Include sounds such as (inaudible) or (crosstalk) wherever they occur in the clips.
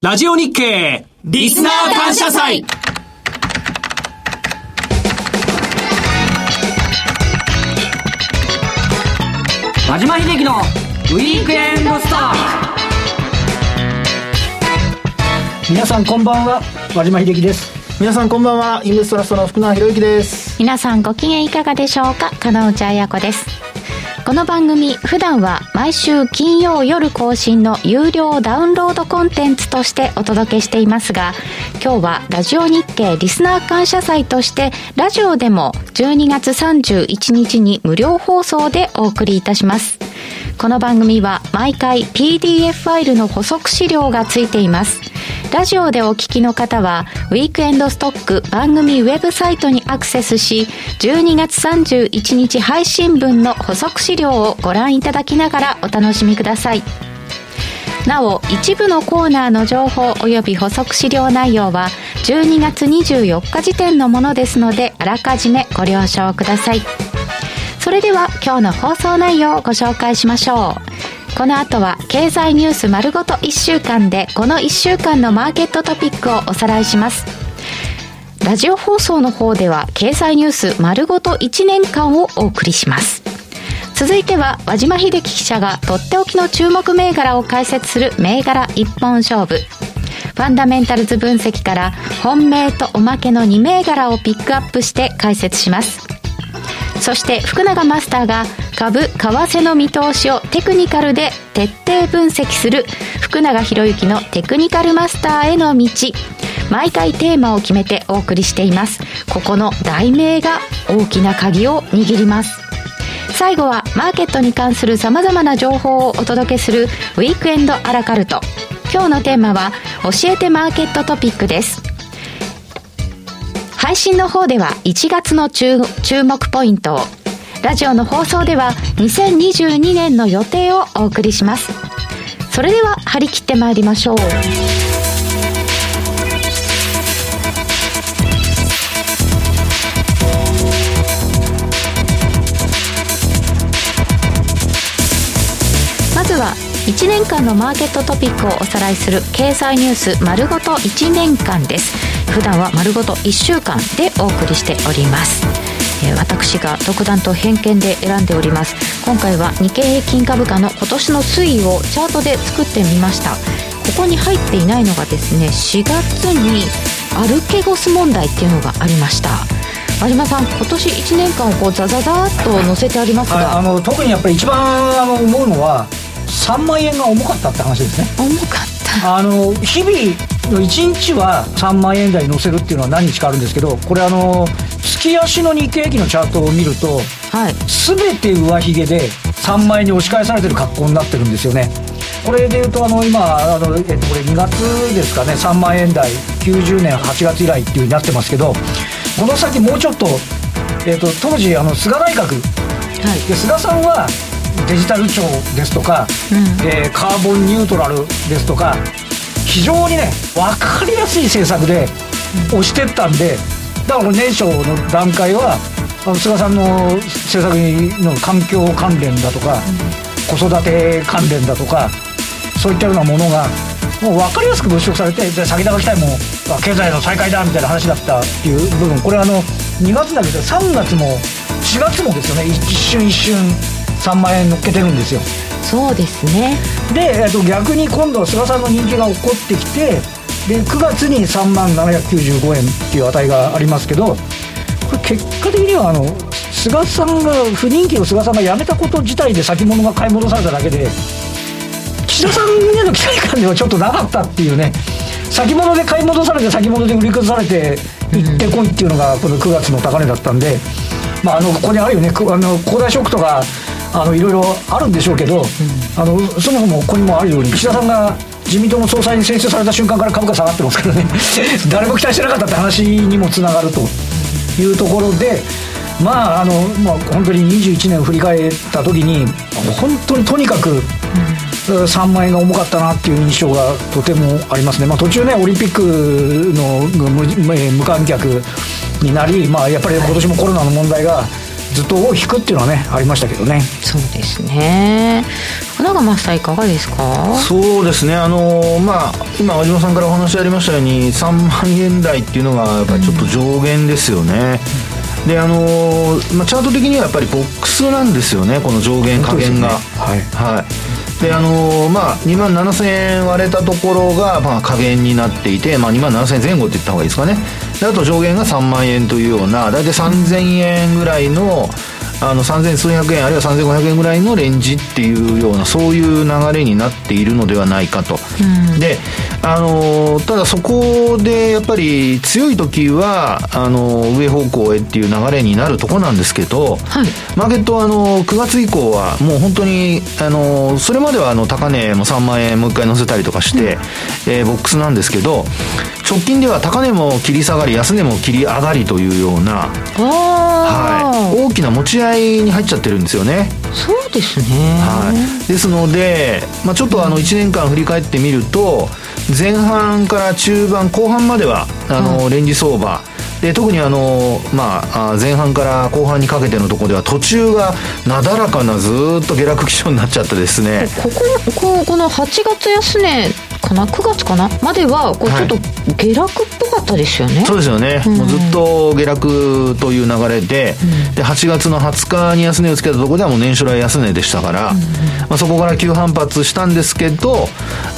ラジオ日経リスナー感謝祭。和島秀樹のウィークエンドスター皆さんこんばんは和島秀樹です。皆さんこんばんはインベストラストの福永博之です。皆さんご機嫌いかがでしょうか？金内彩子ですこの番組普段は毎週金曜夜更新の有料ダウンロードコンテンツとしてお届けしていますが今日はラジオ日経リスナー感謝祭としてラジオでも12月31日に無料放送でお送りいたします。この番組は毎回 PDF ファイルの補足資料がついています。ラジオでお聞きの方は、ウィークエンドストック番組ウェブサイトにアクセスし、12月31日配信分の補足資料をご覧いただきながらお楽しみください。なお、一部のコーナーの情報及び補足資料内容は、12月24日時点のものですので、あらかじめご了承ください。それでは、今日の放送内容をご紹介しましょう。この後は経済ニュース丸ごと1週間でこの1週間のマーケットトピックをおさらいします。ラジオ放送の方では経済ニュース丸ごと1年間をお送りします。続いては和島秀樹記者がとっておきの注目銘柄を解説する銘柄一本勝負。ファンダメンタルズ分析から本命とおまけの2銘柄をピックアップして解説します。そして福永マスターが株為替の見通しをテクニカルで徹底分析する福永博之のテクニカルマスターへの道毎回テーマを決めてお送りしています。ここの題名が大きな鍵を握ります。最後はマーケットに関する様々な情報をお届けするウィークエンドアラカルト。今日のテーマは教えてマーケットトピックです。配信の方では1月の注目ポイントをラジオの放送では2022年の予定をお送りします。それでは張り切ってまいりましょう。まずは1年間のマーケットトピックをおさらいする経済ニュース丸ごと1年間です。普段は丸ごと1週間でお送りしております。え私が独断と偏見で選んでおります。今回は日経平均株価の今年の推移をチャートで作ってみました。ここに入っていないのがですね4月にアルケゴス問題っていうのがありました。有馬さん今年1年間をこうザザザっと載せてありますが。あの特にやっぱり一番あの思うのは3万円が重かったって話ですね。重かった。あの日々の1日は3万円台に乗せるっていうのは何日かあるんですけどこれあの月足の日経平均のチャートを見ると、はい、全て上髭で3万円に押し返されてる格好になってるんですよね。これでいうとあの今あの、えっと、これ2月ですかね。3万円台90年8月以来っていうになってますけどこの先もうちょっと,、えっと、当時あの菅内閣、はい、で菅さんはデジタル庁ですとか、うん、えー、カーボンニュートラルですとか非常にね分かりやすい政策で押してったんでだから年初の段階は菅さんの政策の環境関連だとか、子育て関連だとかそういったようなものがもう分かりやすく物色されてじゃあ先高期待も経済の再開だみたいな話だったっていう部分これあの2月だけど3月も4月もですよね一瞬一瞬3万円乗っけてるんですよ。そうですね。で、えっと、逆に今度菅さんの人気が起こってきてで9月に3万795円っていう値がありますけどこれ結果的にはあの菅さんが不人気の菅さんが辞めたこと自体で先物が買い戻されただけで岸田さんへの期待感ではちょっとなかったっていうね先物で買い戻されて先物で売り崩されていってこいっていうのがこの9月の高値だったんで、まあ、あのここにあるよね。あの恒大ショックとかあのいろいろあるんでしょうけど、うん、あのそもそもここにもあるように岸田さんが自民党の総裁に選出された瞬間から株価下がってますからね。(laughs) 誰も期待してなかったって話にもつながるというところでまああの、まあ、本当に21年を振り返った時に本当にとにかく、3万円が重かったなっていう印象がとてもありますね、まあ、途中ねオリンピックの無無観客になり、まあ、やっぱり今年もコロナの問題がずっと尾を引くっていうのはねありましたけどね。そうですね。福永マスターいかがですか？そうですね。あのまあ今和島さんからお話ありましたように3万円台っていうのがやっぱりちょっと上限ですよね、うん、であのまあ、チャート的にはやっぱりボックスなんですよねこの上限下限が、ね、はい、はいであのー、まあ2万7000円割れたところが、まあ、下限になっていて、まあ、2万7000円前後って言った方がいいですかね。であと上限が3万円というような大体3000円ぐらいのあの3000数百円あるいは3500円ぐらいのレンジっていうようなそういう流れになっているのではないかと、うん、であのただそこでやっぱり強い時はあの上方向へっていう流れになるとこなんですけど、はい、マーケットはあの9月以降はもう本当にあのそれまではあの高値も3万円もう一回乗せたりとかして、うん、えー、ボックスなんですけど直近では高値も切り下がり安値も切り上がりというような、はい、大きな持ち合いに入っちゃってるんですよね。そうですね、はい、ですので、まあ、ちょっとあの1年間振り返ってみると前半から中盤後半まではあのレンジ相場、で特にあの、まあ、前半から後半にかけてのところでは途中がなだらかなずっと下落基調になっちゃってですね。こここの8月安値かな？9月かな？まではこうちょっと下落っぽかったですよね、はい、そうですよね、うん、もうずっと下落という流れでうん、で8月の20日に安値をつけたところではもう年初来安値でしたから、うん、まあ、そこから急反発したんですけど、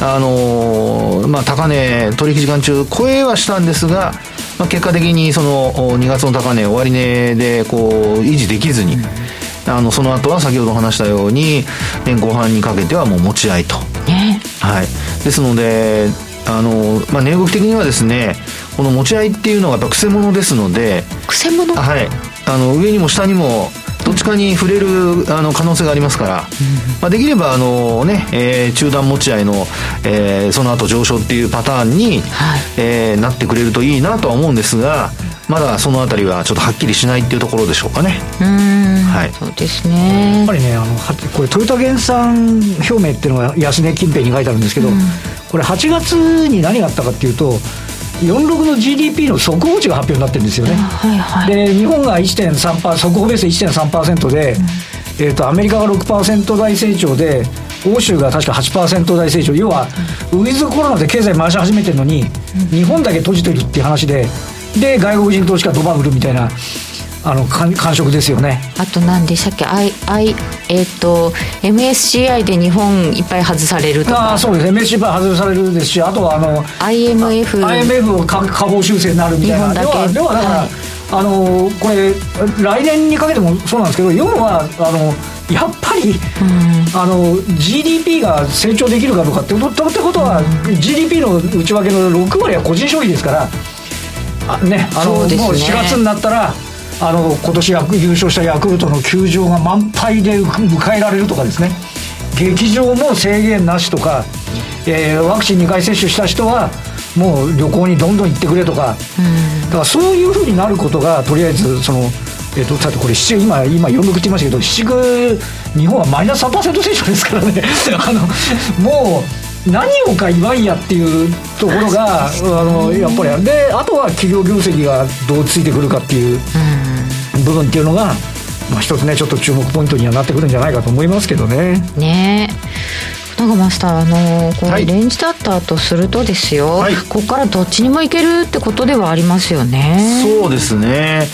あのー、まあ、高値取引時間中超えはしたんですが、まあ、結果的にその2月の高値終値でこう維持できずに、あのその後は先ほど話したように年後半にかけてはもう持ち合いと。ね、はい、ですのであの、まあ、値動き的にはですねこの持ち合いっていうのがやっぱくせ者ですのでくせ者？はい。あの上にも下にもどっちかに触れるあの可能性がありますから、まあ、できればあの、ねえー、中段持ち合いの、えー、その後上昇っていうパターンに、はい、えー、なってくれるといいなとは思うんですがまだその辺りはちょっとはっきりしないっていうところでしょうかね。はい、そうですね。やっぱりねあのこれトヨタ減産表明っていうのが安値近辺に書いてあるんですけど、これ8月に何があったかっていうと46の GDP の速報値が発表になってるんですよね、はいはい、で日本が1.3%速報ベース1.3%で、うん、えーと、アメリカが6%台成長で欧州が確か8%台成長。要は、ウィズコロナで経済回し始めてるのに、うん、日本だけ閉じてるっていう話でで外国人投資家ドバ売るみたいなあの感触ですよね。あと何でしたっけ？I, I えっ、ー、と MSCI で日本いっぱい外されるとか。あそうです。MSCI 外されるですしあとはあの IMF IMF を下方修正になるみたいな。日本だけ？ではだから、はい、あのこれ来年にかけてもそうなんですけど要はあのやっぱり、うん、あの GDP が成長できるかどうかってことってことは、うん、GDP の内訳の6割は個人消費ですからあねあの、ね、もう4月になったらあの今年優勝したヤクルトの球場が満杯で迎えられるとかですね。劇場も制限なしとか、えー、ワクチン2回接種した人はもう旅行にどんどん行ってくれとか、だからそういうふうになることがとりあえずその。えーと、とこれ今今46って言いましたけど7月日本はマイナス3%成長ですからね。(laughs) あのもう何をか言わんやっていうところがあのやっぱりであとは企業業績がどうついてくるかっていう。うん部分っていうのが、まあ、一つねちょっと注目ポイントにはなってくるんじゃないかと思いますけどね。ね。なんかマスターあのこのレンジだったとするとですよ、はい、ここからどっちにもいけるってことではありますよね。そうですね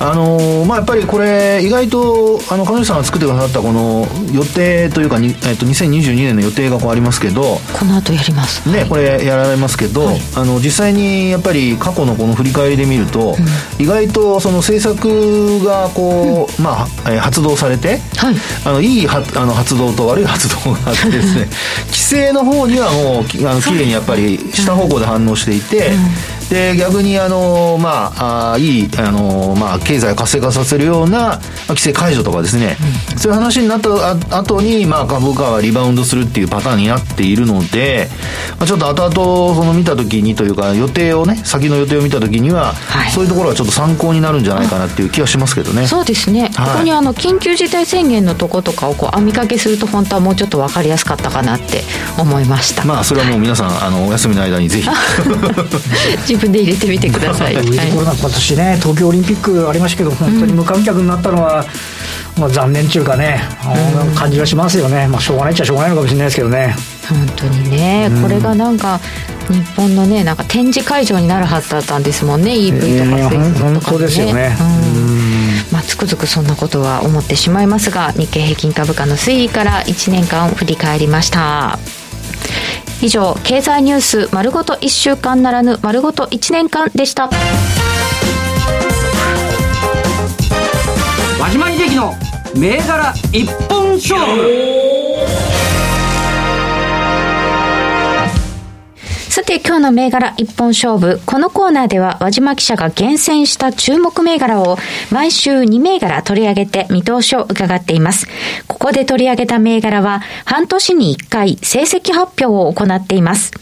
あのまあ、やっぱりこれ、意外とあの彼女さんが作ってくださったこの予定というか、えっと、2022年の予定がこうありますけど、この後やります、ね、はい、これやられますけど、はい、あの実際にやっぱり過去のこの振り返りで見ると、うん、意外とその政策がこう、うん、まあ、発動されて、はい、あのいいはあの発動と悪い発動があってですね、規制の方にはもうあの綺麗にやっぱり下方向で反応していて。うんで逆にあの、まあ、あいいあの、まあ、経済を活性化させるような規制解除とかですね、うん、そういう話になった後に、まあ、株価はリバウンドするっていうパターンになっているので、まあ、ちょっと後々その見た時にというか予定をね先の予定を見た時には、はい、そういうところはちょっと参考になるんじゃないかなっていう気はしますけどね。そうですね、はい、ここにあの緊急事態宣言のとことかをこう網掛けすると本当はもうちょっと分かりやすかったかなって思いました。まあそれはもう皆さん、はい、あのお休みの間にぜひ (laughs) 分で入れてみてください。ウィズコロナ今年ね東京オリンピックありましたけど本当に無観客になったのは、まあ、残念っていうかね、うん、感じはしますよね、まあ、しょうがないっちゃしょうがないのかもしれないですけどね。本当にね、これがなんか日本のねなんか展示会場になるはずだったんですもんね EV とか水素とか、ね、本当ですよね。まあ、つくづくそんなことは思ってしまいますが日経平均株価の推移から1年間振り返りました以上経済ニュース丸ごと1週間ならぬ丸ごと1年間でした。和島秀樹の銘柄一本勝負。さて今日の銘柄一本勝負。このコーナーでは和島記者が厳選した注目銘柄を毎週2銘柄取り上げて見通しを伺っています。ここで取り上げた銘柄は半年に1回成績発表を行っています。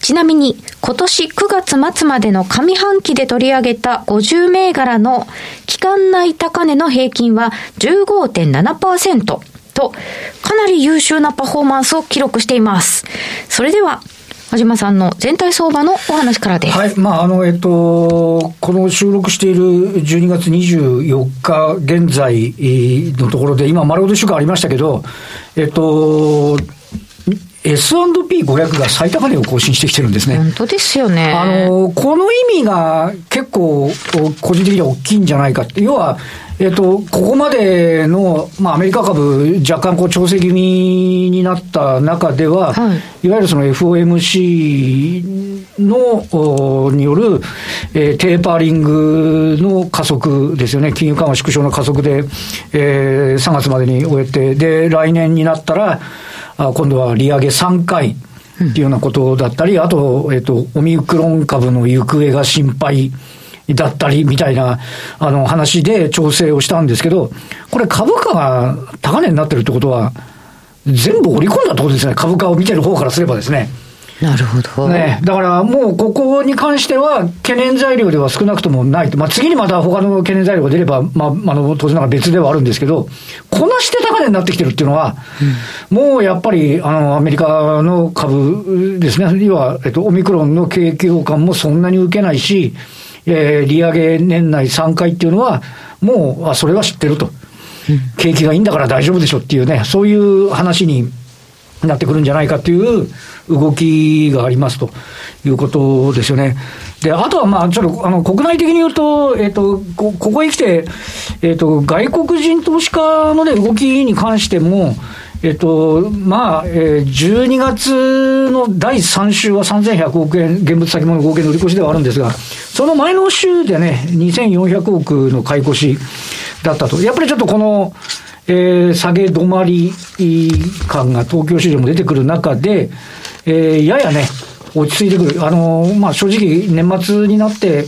ちなみに今年9月末までの上半期で取り上げた50銘柄の期間内高値の平均は15.7%とかなり優秀なパフォーマンスを記録しています。それでは和島さんの全体相場のお話からです。はい。まあ、あの、えっと、この収録している12月24日現在のところで、今、丸ごと週間ありましたけど、えっと、S&P500 が最高値を更新してきてるんですね。本当ですよね。あの、この意味が結構、個人的には大きいんじゃないかって。要は、えっと、ここまでの、まあ、アメリカ株、若干こう調整気味になった中では、はい、いわゆるその FOMC の、による、えー、テーパーリングの加速ですよね。金融緩和縮小の加速で、えー、3月までに終えて、で、来年になったら、あ今度は利上げ3回。っていうようなことだったり、あと、えっ、と、オミクロン株の行方が心配だったりみたいな、あの話で調整をしたんですけど、これ株価が高値になってるってことは、全部織り込んだってことですね。株価を見てる方からすればですね。なるほど。ね。だからもうここに関しては懸念材料では少なくともないと。まあ次にまた他の懸念材料が出れば、まあ、あの、当然ながら別ではあるんですけど、こなして高値になってきてるっていうのは、うん、もうやっぱり、あの、アメリカの株ですね。要は、えっと、オミクロンの景気予感もそんなに受けないし、えー、利上げ年内3回っていうのは、もう、あ、それは知ってると。景気がいいんだから大丈夫でしょっていうね、そういう話になってくるんじゃないかっていう動きがありますということですよね。で、あとはまあ、ちょっと、あの、国内的に言うと、えっ、ー、と、こ、ここへ来て、えっ、ー、と、外国人投資家のね、動きに関しても、えっと、まあ、えー、12月の第3週は3100億円、現物先物合計の売り越しではあるんですが、その前の週でね、2400億の買い越しだったと。やっぱりちょっとこの、えー、下げ止まり感が東京市場も出てくる中で、えー、ややね、落ち着いてくる。あのー、まあ、正直、年末になって、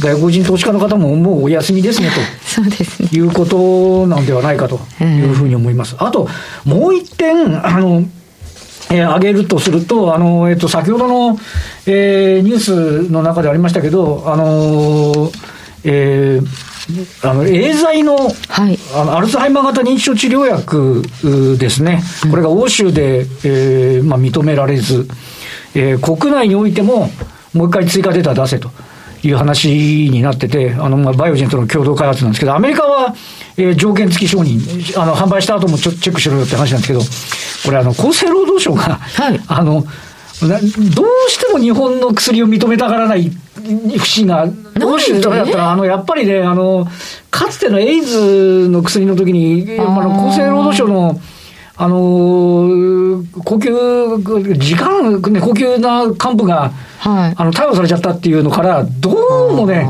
外国人投資家の方ももうお休みですねと。(laughs) そうですね。いうことなんではないかというふうに思います。あと、もう一点、あの、えー、挙げるとすると、あの、えっ、ー、と、先ほどの、えー、ニュースの中でありましたけど、あのえー、あの、エーザイの、はい、あのアルツハイマー型認知症治療薬ですね。これが欧州で、えー、まあ、認められず、えー、国内においても、もう一回追加データ出せと。いう話になってて、あの、まあ、バイオジェンとの共同開発なんですけど、アメリカは、えー、条件付き承認、あの、販売した後もちょチェックしろよって話なんですけど、これあの、厚生労働省が、はい、あの、どうしても日本の薬を認めたがらない節が、どうしてだったら、あの、やっぱりね、あの、かつてのエイズの薬の時に、あの、厚生労働省の、あのー、高級、時間、ね、高級な幹部が、はい、あの、逮捕されちゃったっていうのから、どうもね、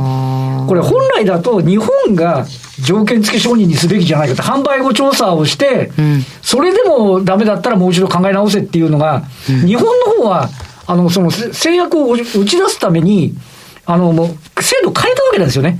これ本来だと日本が条件付き承認にすべきじゃないかと、販売後調査をして、うん、それでもダメだったらもう一度考え直せっていうのが、うん、日本の方は、あの、その制約を打ち出すために、あの、もう、制度変えたわけなんですよね。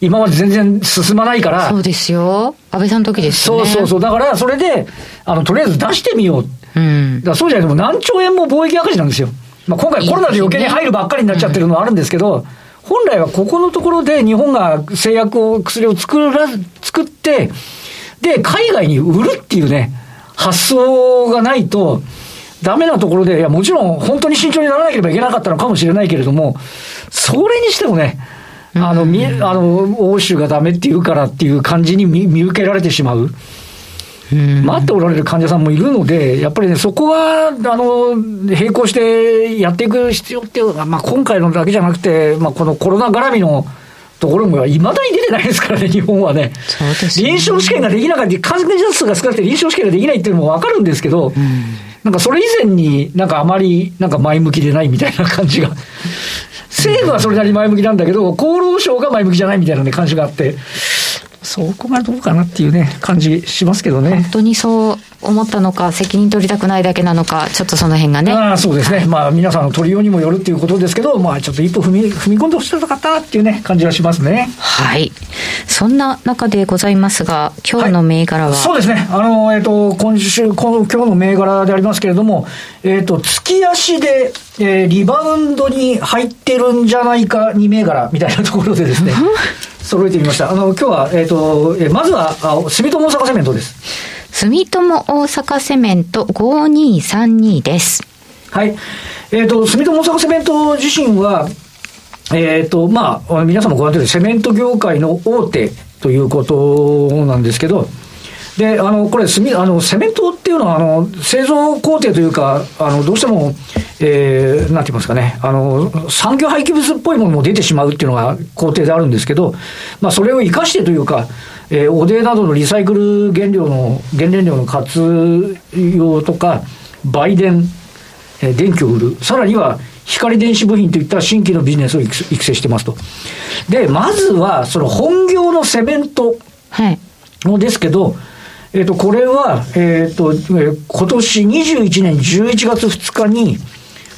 今まで全然進まないから。そうですよ。安倍さんの時ですよね。そうそうそう。だから、それで、あの、とりあえず出してみよう。うん。だそうじゃないと、何兆円も貿易赤字なんですよ。まあ、今回コロナで余計に入るばっかりになっちゃってるのはあるんですけど、本来はここのところで日本が製薬を、薬を作ら、作って、で、海外に売るっていうね、発想がないと、ダメなところで、いや、もちろん本当に慎重にならなければいけなかったのかもしれないけれども、それにしてもね、あの、み、あの、欧州がダメっていうからっていう感じに見見受けられてしまう。待っておられる患者さんもいるので、やっぱりね、そこは、あの、並行してやっていく必要っていうのは、まあ、今回のだけじゃなくて、まあ、このコロナ絡みのところも、いまだに出てないですからね、日本はね。ね。臨床試験ができなかった、感染者数が少なくて臨床試験ができないっていうのもわかるんですけど、なんかそれ以前になんかあまりなんか前向きでないみたいな感じが。政府はそれなりに前向きなんだけど、厚労省が前向きじゃないみたいな、ね、感じがあって、そこがどうかなっていうね、感じしますけどね。本当にそう思ったのか、責任取りたくないだけなのか、ちょっとその辺がね。あそうですね。まあ、皆さんの取りようにもよるっていうことですけど、まあ、ちょっと一歩踏み、踏み込んでほしかったなっていうね、感じはしますね。はい。そんな中でございますが、今日の銘柄は、はい、そうですね。あの、えっ、ー、と、今週、この、今日の銘柄でありますけれども、えっ、ー、と、月足で、えー、リバウンドに入ってるんじゃないか2銘柄みたいなところでですね。(laughs) 揃えてみました。あの、今日は、えっ、ー、と、えー、まずは、あ住友大阪セメントです。住友大阪セメント5232です。はい。えっ、ー、と、住友大阪セメント自身は、えっ、と、まあ、皆さんもご覧の通り、セメント業界の大手ということなんですけど、で、あの、これ、あの、セメントっていうのは、あの、製造工程というか、あの、どうしても、えー、なんて言いますかね、あの、産業廃棄物っぽいものも出てしまうっていうのが工程であるんですけど、まあ、それを生かしてというか、えー、おでなどのリサイクル原料の、原燃料の活用とか、売電、えー、電気を売る、さらには、光電子部品といった新規のビジネスを育成してますと。で、まずは、その本業のセメントのですけど、はいえっ、ー、と、これは、えっ、ー、と、えー、今年21年11月2日に、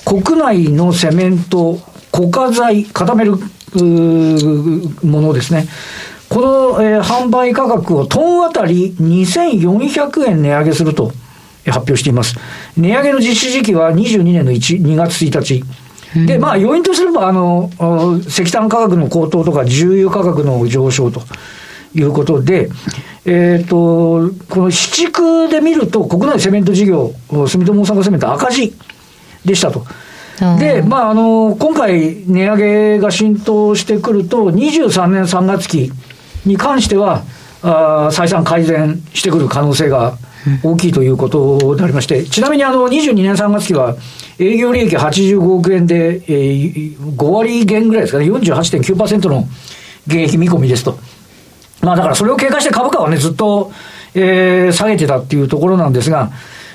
国内のセメント、固化材、固めるものですね。この、えー、販売価格をトンあたり2400円値上げすると発表しています。値上げの実施時期は22年の1 2月1日。で、まあ、要因とすれば、あの、石炭価格の高騰とか、重油価格の上昇ということで、えっ、ー、と、この市地区で見ると、国内セメント事業、住友大阪セメント赤字でしたと。で、まあ、あの、今回値上げが浸透してくると、23年3月期に関しては、あ再三改善してくる可能性が大きいということでありまして、ちなみにあの、22年3月期は、営業利益85億円で、えー、5割減ぐらいですかね、48.9%の減益見込みですと。まあだからそれを警戒して株価はね、ずっと、えー、下げてたっていうところなんですが、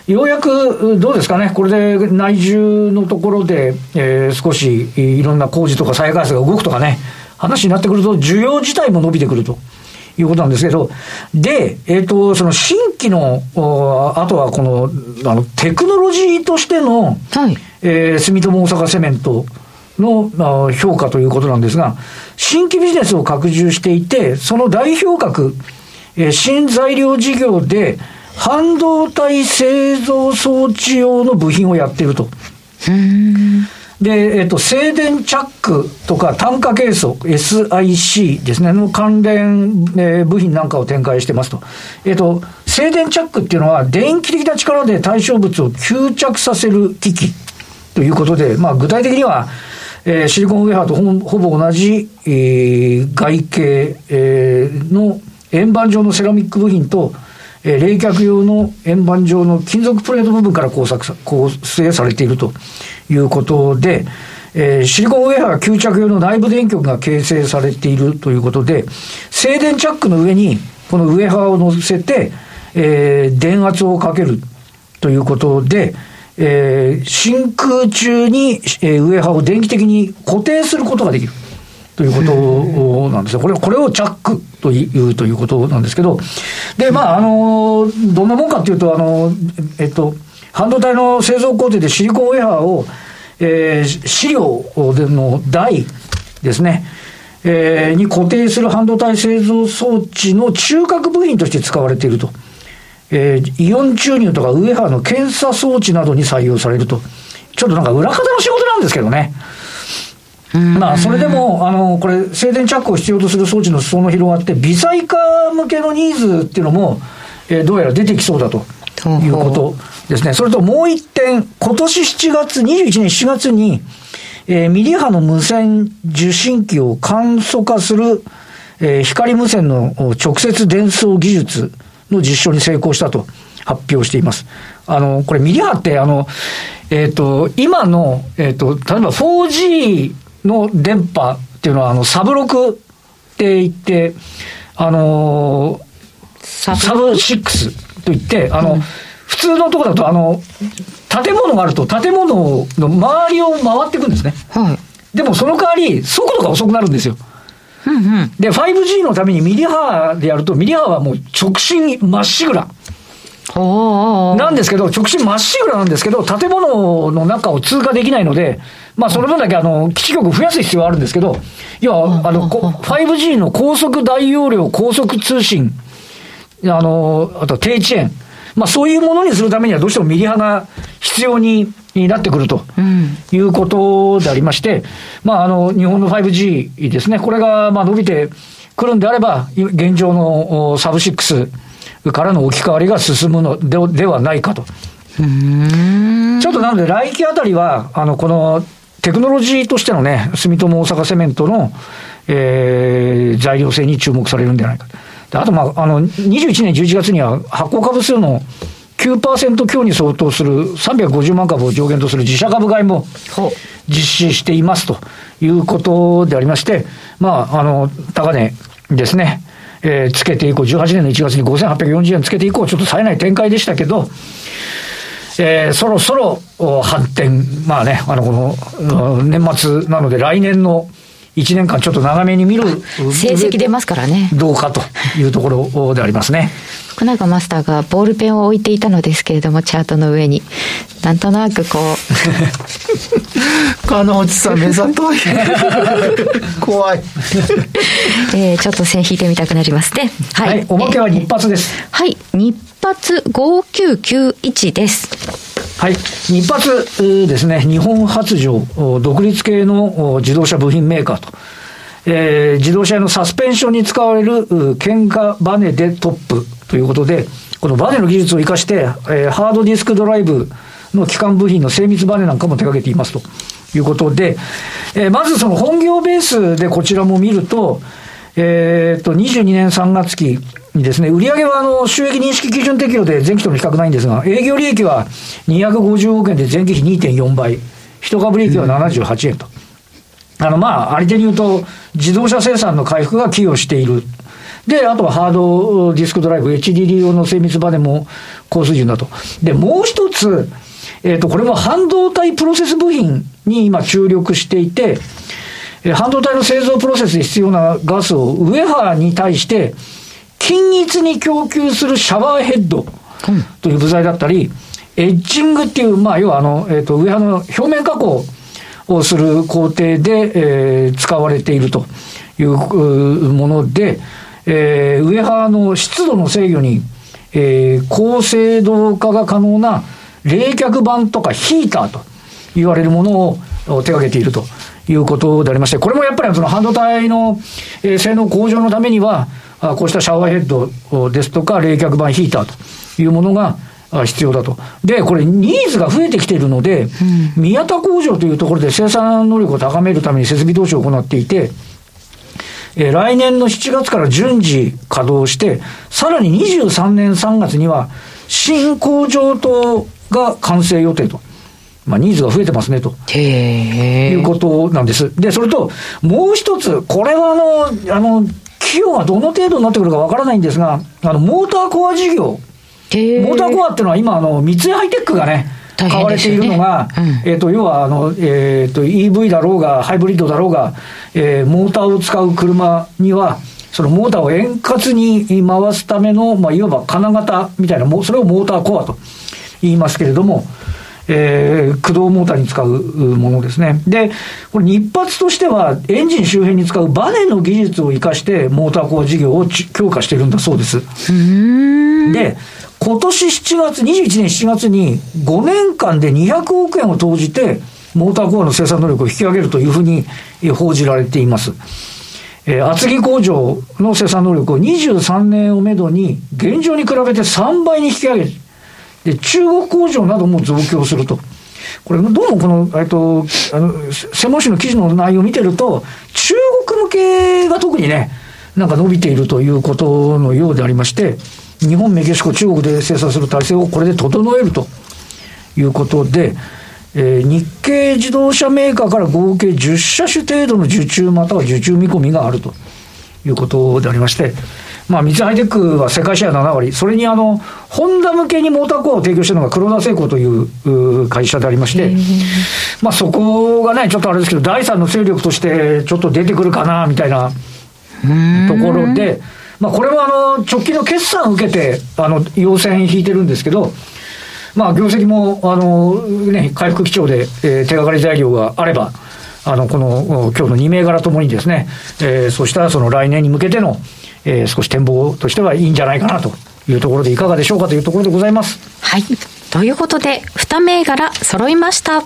ようやく、どうですかね、これで内需のところで、えー、少しいろんな工事とか再開発が動くとかね、話になってくると、需要自体も伸びてくると。いうことなんですけど、で、えっ、ー、と、その新規の、あとはこの、あの、テクノロジーとしての、はい、えー、住友大阪セメントの評価ということなんですが、新規ビジネスを拡充していて、その代表格、えー、新材料事業で、半導体製造装置用の部品をやっていると。で、えっ、と、静電チャックとか単価計測、SIC ですね、の関連、えー、部品なんかを展開してますと。えっ、と、静電チャックっていうのは、電気的な力で対象物を吸着させる機器ということで、まあ、具体的には、えー、シリコンウェアとほぼ同じ、えー、外形、えー、の円盤状のセラミック部品と、えー、冷却用の円盤状の金属プレート部分から構作構成されているということで、えー、シリコンウェア吸着用の内部電極が形成されているということで、静電チャックの上にこのウェハーを乗せて、えー、電圧をかけるということで、えー、真空中に、えー、ウエハを電気的に固定することができる。ということなんですよ。これ、これをチャックというということなんですけど、で、まあ、あの、どんなもんかっていうと、あの、えっと、半導体の製造工程でシリコンウェアを、えー、資料での台ですね、えー、に固定する半導体製造装置の中核部品として使われていると。えー、イオン注入とかウエハーの検査装置などに採用されると。ちょっとなんか裏方の仕事なんですけどね。まあ、それでも、あの、これ、静電チャックを必要とする装置の裾野広がって、微細化向けのニーズっていうのも、えー、どうやら出てきそうだということですね。それともう一点、今年7月、21年7月に、えー、ミリ波の無線受信機を簡素化する、えー、光無線の直接伝送技術の実証に成功したと発表しています。あの、これミリ波って、あの、えっ、ー、と、今の、えっ、ー、と、例えば 4G の電波っていうのは、あの、サブロクって言って、あのサブ6と言って、あの、うん、普通のところだと、あの、建物があると、建物の周りを回っていくんですね。はい。でもその代わり、速度が遅くなるんですよ。うんうん、で、5G のためにミリ波でやると、ミリ波はもう直進まっしぐら。なんですけど、直進まっしぐらなんですけど、建物の中を通過できないので、まあ、その分だけあの基地局増やす必要はあるんですけど、要はあの 5G の高速大容量高速通信、あのあと低遅延、まあ、そういうものにするためにはどうしてもミリ波が必要になってくるということでありまして、まあ、あの日本の 5G ですね、これがまあ伸びてくるんであれば、現状のサブ6からの置き換わりが進むのでではないかと。ちょっとなので、来期あたりは、あのこのテクノロジーとしてのね、住友大阪セメントの、えー、材料性に注目されるんじゃないか。あと、まあ、あの、21年11月には発行株数の9%強に相当する350万株を上限とする自社株買いも実施していますということでありまして、まあ、あの、高値ですね、えー、つけて以降、18年の1月に5840円つけて以降、ちょっと冴えない展開でしたけど、えー、そろそろ反転、まあね、あの、この、年末なので来年の1年間ちょっと長めに見る。成績出ますからね。どうかというところでありますね。福永マスターがボールペンを置いていたのですけれども、チャートの上に。なんとなくこう。金内さん、目ざとい。怖い。(laughs) えー、ちょっと線引いてみたくなりますね。はい。はい、おまけは日発です。はい。日発5991です。はい。日発ですね。日本発情、独立系の自動車部品メーカーと。えー、自動車のサスペンションに使われる喧嘩バネでトップということで、このバネの技術を生かして、えー、ハードディスクドライブの基幹部品の精密バネなんかも手掛けていますということで、えー、まずその本業ベースでこちらも見ると、えー、と、22年3月期にですね、売上はあの収益認識基準適用で前期との比較ないんですが、営業利益は250億円で前期比2.4倍、一株利益は78円と。あの、まあ、あり手に言うと、自動車生産の回復が寄与している。で、あとはハードディスクドライブ、HDD 用の精密バネも高水準だと。で、もう一つ、えっ、ー、と、これも半導体プロセス部品に今注力していて、半導体の製造プロセスで必要なガスをウェハーに対して均一に供給するシャワーヘッドという部材だったり、エッジングっていう、まあ、要はあの、えっ、ー、と、ウェハーの表面加工をする工程で、えー、使われているというもので、えー、ウェハーの湿度の制御に、えー、高精度化が可能な冷却板とかヒーターと言われるものを手掛けているということでありまして、これもやっぱりその半導体の、えー、性能向上のためには、こうしたシャワーヘッドですとか冷却板ヒーターというものが必要だと。で、これニーズが増えてきているので、うん、宮田工場というところで生産能力を高めるために設備投資を行っていて、えー、来年の7月から順次稼働して、さらに23年3月には新工場棟が完成予定と。まあ、ニーズが増えてますね、ということなんです。で、それと、もう一つ、これはあの、あの、費用がどの程度になってくるかわからないんですが、あの、モーターコア事業、モーターコアっていうのは今、あの、三井ハイテックがね、買われているのが、ねうん、えっ、ー、と、要は、あの、えっ、ー、と、EV だろうが、ハイブリッドだろうが、えー、モーターを使う車には、そのモーターを円滑に回すための、まあ、いわば金型みたいな、それをモーターコアと言いますけれども、えー、駆動モーターに使うものですね。で、これ日発としては、エンジン周辺に使うバネの技術を生かして、モーターコア事業を強化してるんだそうです。で、今年7月、21年7月に5年間で200億円を投じて、モーターコアの生産能力を引き上げるというふうに報じられています。えー、厚木工場の生産能力を23年をめどに、現状に比べて3倍に引き上げで、中国工場なども増強すると。これ、どうもこの、えっと、あの、専門誌の記事の内容を見てると、中国向けが特にね、なんか伸びているということのようでありまして、日本、メキシコ、中国で生産する体制をこれで整えるということで、えー、日系自動車メーカーから合計10車種程度の受注または受注見込みがあるということでありまして、まあ、三井ハイテックは世界シェア7割、それにあの、ホンダ向けにモーターコアを提供しているのが黒田製鋼という会社でありまして、まあ、そこがね、ちょっとあれですけど、第三の勢力としてちょっと出てくるかな、みたいなところで、まあ、これはあの、直近の決算を受けて、あの、要線引いてるんですけど、まあ、業績も、あの、ね、回復基調で、えー、手がかり材料があれば、あの、この、今日の2銘柄ともにですね、えー、そうしたその来年に向けての、えー、少し展望としてはいいんじゃないかなというところでいかがでしょうかというところでございます。はい。ということで、2銘柄揃いました。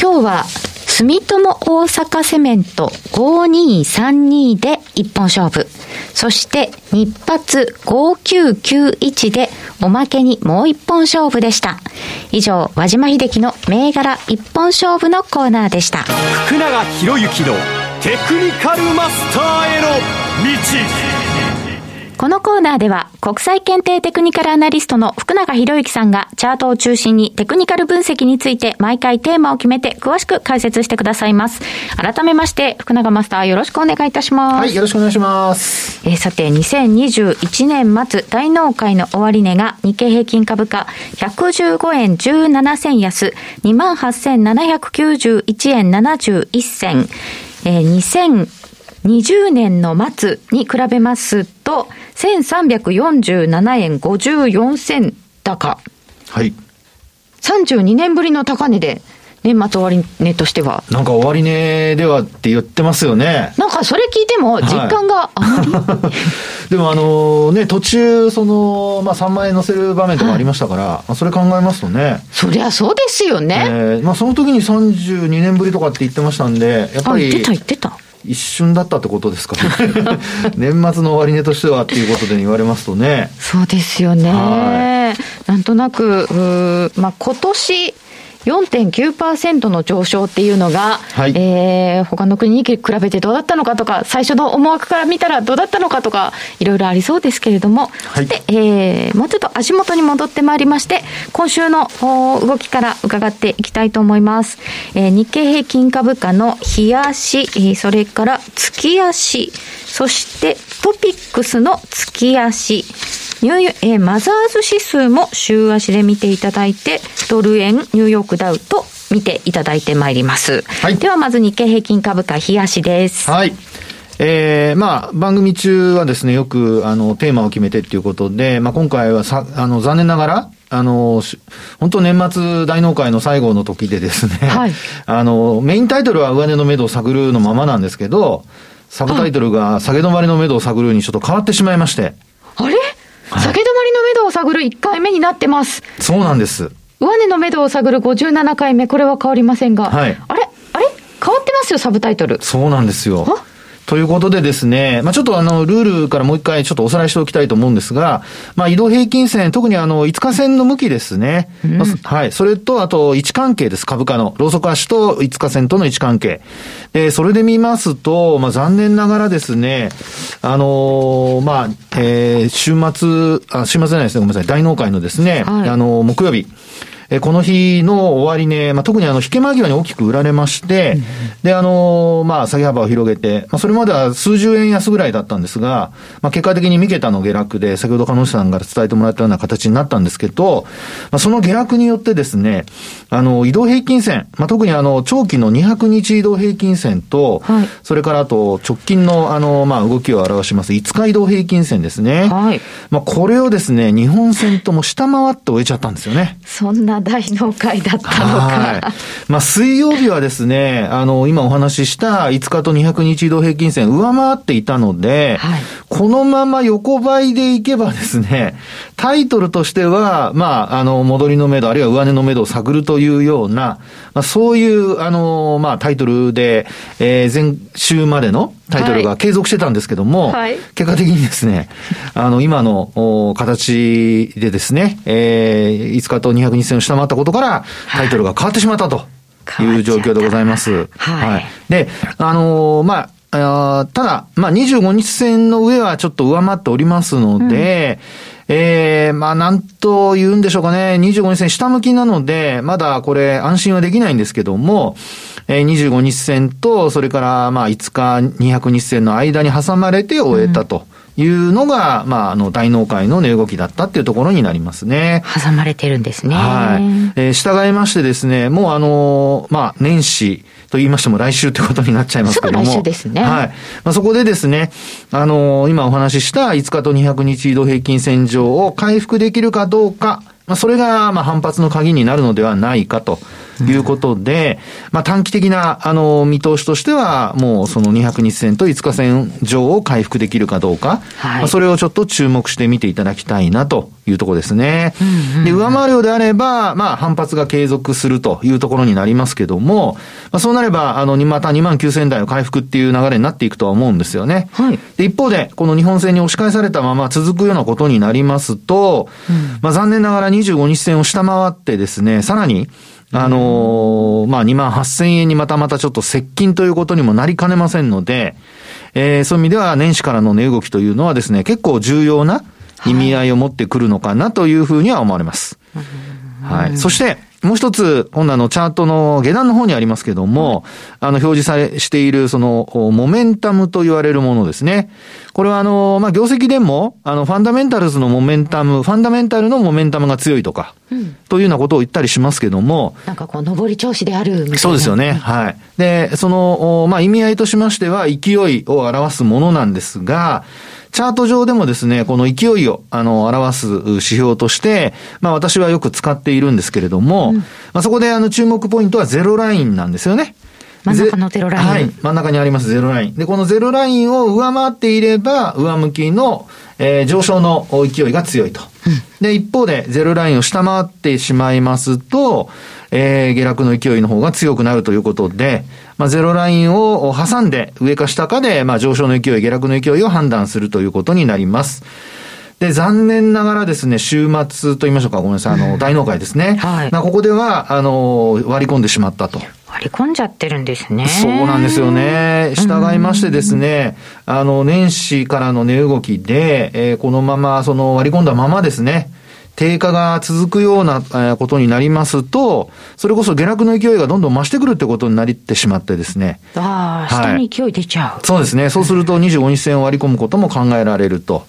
今日は住友大阪セメント5232で一本勝負。そして日発5991でおまけにもう一本勝負でした。以上、和島秀樹の銘柄一本勝負のコーナーでした。福永博之のテクニカルマスターへの道。このコーナーでは国際検定テクニカルアナリストの福永博之さんがチャートを中心にテクニカル分析について毎回テーマを決めて詳しく解説してくださいます。改めまして福永マスターよろしくお願いいたします。はい、よろしくお願いします。えー、さて2021年末大納会の終値が日経平均株価115円17銭安28,791円71銭えー、2020年の末に比べますと、1347円54銭高。はい。32年ぶりの高値で、年末終値としては。なんか終値ではって言ってますよね。なんかそれ聞いても実感があまり、はい、でもあのね、途中、その、まあ3万円乗せる場面とかありましたから、はい、それ考えますとね。そりゃそうですよね。えー、まあその時に32年ぶりとかって言ってましたんで、やっぱり。言ってた言ってた。一瞬だったってことですかね (laughs) 年末の終値としてはっていうことで言われますとねそうですよねなんとなくまあ今年4.9%の上昇っていうのが、はい、えー、他の国に比べてどうだったのかとか、最初の思惑から見たらどうだったのかとか、いろいろありそうですけれども、はい、で、えー、もうちょっと足元に戻ってまいりまして、今週の動きから伺っていきたいと思います。えー、日経平均株価の日足、それから月足、そしてトピックスの月足、ニューえー、マザーズ指数も週足で見ていただいて、ドル円、ニューヨークダウと見ていただいてまいります。はい、ではまず日経平均株価、日足です。はい。えー、まあ、番組中はですね、よく、あの、テーマを決めてっていうことで、まあ、今回はさ、あの、残念ながら、あの、本当年末大納会の最後の時でですね、はい、(laughs) あの、メインタイトルは上値の目処を探るのままなんですけど、サブタイトルが下げ止まりの目処を探るにちょっと変わってしまいまして。あれ？下げ止まりの目処を探る1回目になってます。そうなんです。上値の目処を探る57回目、これは変わりませんが。はい。あれ？あれ？変わってますよ、サブタイトル。そうなんですよ。ということでですね、まあ、ちょっとあの、ルールからもう一回ちょっとおさらいしておきたいと思うんですが、まあ、移動平均線、特にあの、5日線の向きですね。うん、はい。それと、あと、位置関係です、株価の。ローソク足と5日線との位置関係。で、それで見ますと、まあ、残念ながらですね、あのー、まあ、えー、週末、あ、週末じゃないですね、ごめんなさい、大納会のですね、はい、あのー、木曜日。えこの日の終値、まあ、特にあの、引け間際に大きく売られまして、うん、で、あの、まあ、下げ幅を広げて、まあ、それまでは数十円安ぐらいだったんですが、まあ、結果的に三桁の下落で、先ほど鹿野さんから伝えてもらったような形になったんですけど、まあ、その下落によってですね、あの、移動平均線、まあ、特にあの、長期の200日移動平均線と、はい、それからあと、直近のあの、まあ、動きを表します5日移動平均線ですね。はい。まあ、これをですね、日本線とも下回って終えちゃったんですよね。そんなな大納会だったのか。まあ、水曜日はですね、あの、今お話しした5日と200日移動平均線上回っていたので、はい、このまま横ばいでいけばですね、タイトルとしては、まあ、あの、戻りの目処、あるいは上値の目処を探るというような、まあ、そういう、あの、まあ、タイトルで、えー、前週までのタイトルが継続してたんですけども、はい、結果的にですね、あの、今のお形でですね、えー、5日と200日線を下回ったことから、タイトルが変わってしまったと。いう状況でございます。はい。はい、で、あのー、まあ、あただ、まあ、25日線の上はちょっと上回っておりますので、うん、ええー、まあ、なんと言うんでしょうかね、25日線下向きなので、まだこれ安心はできないんですけども、えー、25日線と、それからまあ5日200日線の間に挟まれて終えたと。いうのが、まあ、あの、大納会の値動きだったっていうところになりますね。挟まれてるんですね。はい。えー、従いましてですね、もうあの、まあ、年始、と言いましても来週ということになっちゃいますけども。すぐ来週ですね。はい。まあ、そこでですね、あの今お話しした5日と200日移動平均線上を回復できるかどうか、まあ、それが、まあ、反発の鍵になるのではないかということで、うん、まあ、短期的な、あの、見通しとしては、もうその200日線と5日線上を回復できるかどうか、はい、まあ、それをちょっと注目して見ていただきたいなというところですね。うんうん、で、上回るようであれば、まあ、反発が継続するというところになりますけども、まあ、そうなれば、あの、また2万9000台の回復っていう流れになっていくとは思うんですよね。はい。で、一方で、この日本線に押し返されたまま続くようなことになりますと、うん、まあ、残念ながら25日線を下回ってですね、さらに、あのー、まあ、2万8000円にまたまたちょっと接近ということにもなりかねませんので、えー、そういう意味では年始からの値動きというのはですね、結構重要な意味合いを持ってくるのかなというふうには思われます。はい。そして、もう一つ、今度あの、チャートの下段の方にありますけども、あの、表示され、している、その、モメンタムと言われるものですね。これはあの、まあ、業績でも、あの、ファンダメンタルズのモメンタム、ファンダメンタルのモメンタムが強いとか、うん、というようなことを言ったりしますけども。なんかこう、上り調子であるみたいな。そうですよね。はい。で、その、まあ、意味合いとしましては、勢いを表すものなんですが、チャート上でもですね、この勢いを、あの、表す指標として、まあ私はよく使っているんですけれども、うん、まあそこであの注目ポイントはゼロラインなんですよね。真ん中のゼロライン。はい。真ん中にありますゼロライン。で、このゼロラインを上回っていれば、上向きの、えー、上昇の勢いが強いと。うん、で、一方で、ゼロラインを下回ってしまいますと、えー、下落の勢いの方が強くなるということで、まあ、ゼロラインを挟んで、上か下かで、まあ、上昇の勢い、下落の勢いを判断するということになります。で、残念ながらですね、週末と言いましょうか、ごめんなさい、あの、大納会ですね。はい。ここでは、あの、割り込んでしまったと。割り込んじゃってるんですね。そうなんですよね。従いましてですね、あの、年始からの値動きで、えー、このまま、その割り込んだままですね、低下が続くようなことになりますと、それこそ下落の勢いがどんどん増してくるってことになってしまってですね。ああ、下に勢い出ちゃう、はい、そうですね。そうすると25日線を割り込むことも考えられると。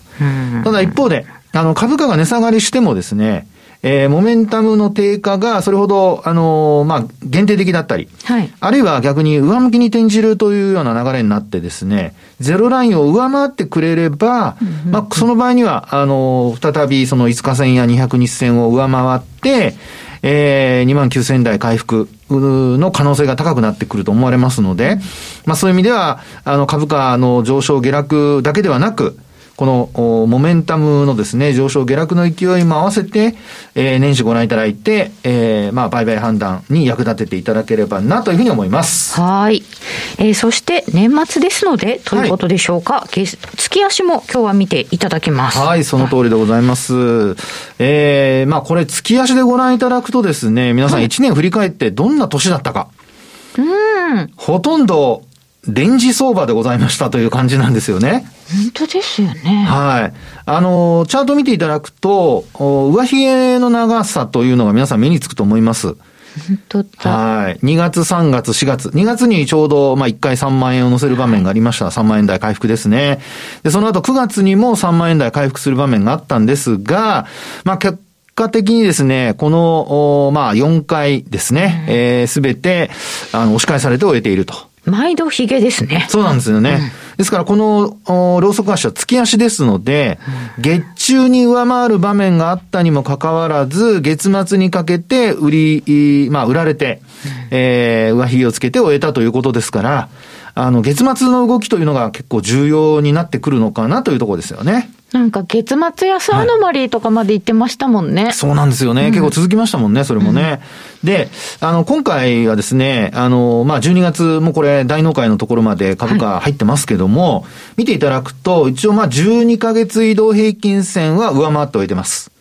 ただ一方で、あの、株価が値下がりしてもですね、えー、モメンタムの低下がそれほど、あのー、まあ、限定的だったり、はい、あるいは逆に上向きに転じるというような流れになってですね、ゼロラインを上回ってくれれば、うんまあ、その場合には、あのー、再びその5日線や200日線を上回って、えー、2万9000台回復の可能性が高くなってくると思われますので、まあそういう意味では、あの株価の上昇下落だけではなく、このモメンタムのですね、上昇下落の勢いも合わせて、えー、年始ご覧いただいて、えー、まあ、売買判断に役立てていただければなというふうに思います。はい。えー、そして年末ですので、ということでしょうか。はい、月足も今日は見ていただきます。はい、その通りでございます。はい、えー、まあ、これ月足でご覧いただくとですね、皆さん1年振り返ってどんな年だったか。うん。ほとんどレンジ相場でございましたという感じなんですよね。本当ですよね。はい。あの、チャート見ていただくと、上髭の長さというのが皆さん目につくと思います。本当だ。はい。2月、3月、4月。2月にちょうど、まあ、1回3万円を乗せる場面がありました。3万円台回復ですね。で、その後9月にも3万円台回復する場面があったんですが、まあ、結果的にですね、この、まあ、4回ですね、す、えー、べ、て、あの、押し返されて終えていると。毎度ヒゲですね。そうなんですよね。うん、ですから、この、ローソク足は月足ですので、月中に上回る場面があったにもかかわらず、月末にかけて売り、まあ、売られて、えー、上髭をつけて終えたということですから、あの、月末の動きというのが結構重要になってくるのかなというところですよね。なんか月末安アノマリーとかまで言ってましたもんね。はい、そうなんですよね、うん、結構続きましたもんね、それもね。うん、で、あの、今回はですね、あの、まあ、12月もこれ大納会のところまで株価入ってますけども、はい、見ていただくと、一応まあ、12ヶ月移動平均線は上回っておいてます。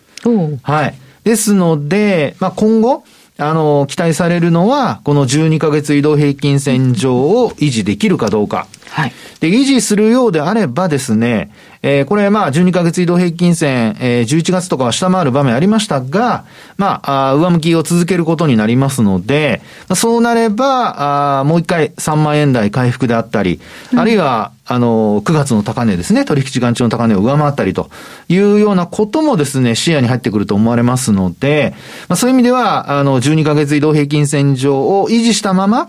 はい。ですので、まあ、今後、あの、期待されるのは、この12ヶ月移動平均線上を維持できるかどうか。はい。で、維持するようであればですね、えー、これまあ12ヶ月移動平均線、えー、11月とかは下回る場面ありましたが、まあ、あ上向きを続けることになりますので、そうなれば、あもう一回3万円台回復であったり、うん、あるいは、あの、9月の高値ですね、取引時間中の高値を上回ったりというようなこともですね、視野に入ってくると思われますので、まあ、そういう意味では、あの、12ヶ月移動平均線上を維持したまま、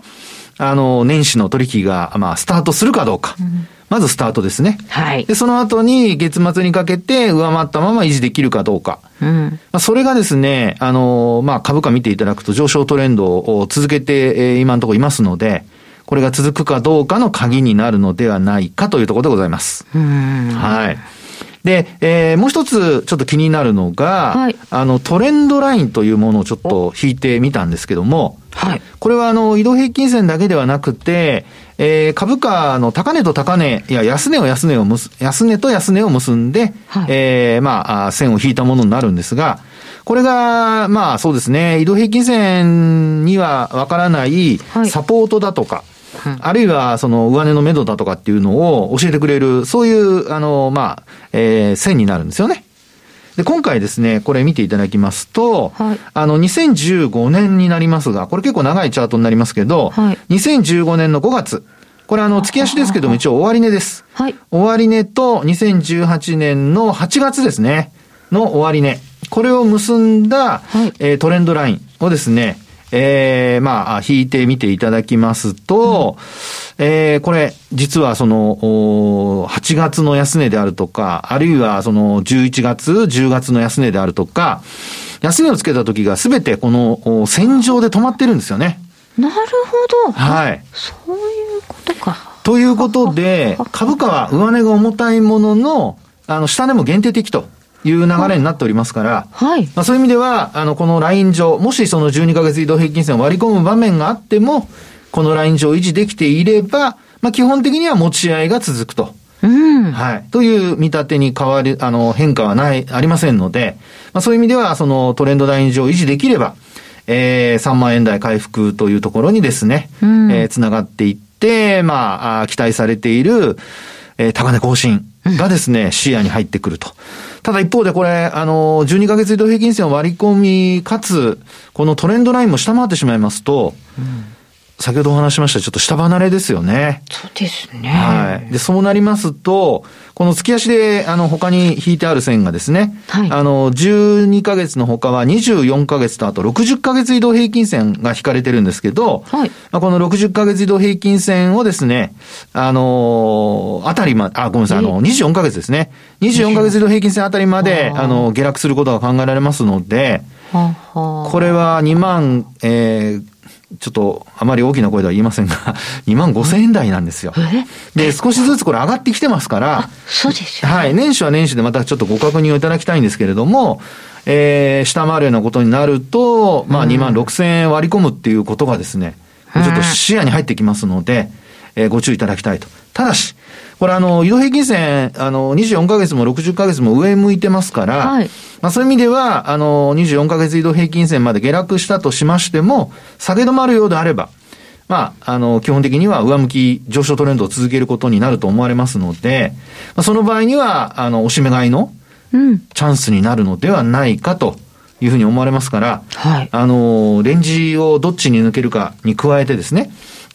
あの、年始の取引が、まあ、スタートするかどうか。うんまずスタートですね。はい。で、その後に月末にかけて上回ったまま維持できるかどうか。うん。まあ、それがですね、あの、まあ、株価見ていただくと上昇トレンドを続けて、えー、今のところいますので、これが続くかどうかの鍵になるのではないかというところでございます。うん。はい。で、えー、もう一つちょっと気になるのが、はい、あの、トレンドラインというものをちょっと引いてみたんですけども、はい。これはあの、移動平均線だけではなくて、えー、株価の高値と高値、いや、安値を安値を結、安値と安値を結んで、はい、えー、まあ、線を引いたものになるんですが、これが、まあそうですね、移動平均線にはわからないサポートだとか、あるいは、その、上値の目処だとかっていうのを教えてくれる、そういう、あの、まあ、えー、線になるんですよね。で、今回ですね、これ見ていただきますと、はい、あの、2015年になりますが、これ結構長いチャートになりますけど、はい、2015年の5月、これあの、月足ですけども一応終値です。はい。終値と2018年の8月ですね、の終値。これを結んだ、はい、えー、トレンドラインをですね、えー、まあ、引いてみていただきますと、うん、えー、これ、実はその、8月の安値であるとか、あるいはその11月、10月の安値であるとか、安値をつけた時がすべてこの線上で止まってるんですよね。なるほど。はい。そういうことか。ということで、株価は上値が重たいものの、あの、下値も限定的と。いう流れになっておりますから、はい。まあそういう意味では、あの、このライン上、もしその12ヶ月移動平均線を割り込む場面があっても、このライン上維持できていれば、まあ基本的には持ち合いが続くと。うん。はい。という見立てに変わり、あの、変化はない、ありませんので、まあそういう意味では、そのトレンドライン上維持できれば、えー、3万円台回復というところにですね、うん、えー、つながっていって、まあ、期待されている、えー、高値更新がですね、視野に入ってくると。ただ一方でこれ、あの、12ヶ月移動平均線を割り込み、かつ、このトレンドラインも下回ってしまいますと、うん。先ほどお話しましたちょっと下離れですよね。そうですね。はい。で、そうなりますと、この月足で、あの、他に引いてある線がですね、はい、あの、12ヶ月の他は24ヶ月とあと60ヶ月移動平均線が引かれてるんですけど、はい、まあ、この60ヶ月移動平均線をですね、あのあたりま、あ、ごめんなさい、あの、24ヶ月ですね。24ヶ月移動平均線あたりまで、あの、下落することが考えられますので、これは2万、えー、ちょっとあまり大きな声では言いませんが、(laughs) 2万5千円台なんですよ。で、少しずつこれ上がってきてますから、そうですよ、ね、はい、年初は年始でまたちょっとご確認をいただきたいんですけれども、えー、下回るようなことになると、まあ2万6千円割り込むっていうことがですね、ちょっと視野に入ってきますので、えー、ご注意いただきたいと。ただし、これあの、移動平均線、あの、24ヶ月も60ヶ月も上向いてますから、はい、まあそういう意味では、あの、24ヶ月移動平均線まで下落したとしましても、下げ止まるようであれば、まあ、あの、基本的には上向き上昇トレンドを続けることになると思われますので、まあ、その場合には、あの、おしめ買いの、チャンスになるのではないかというふうに思われますから、はい、あの、レンジをどっちに抜けるかに加えてですね、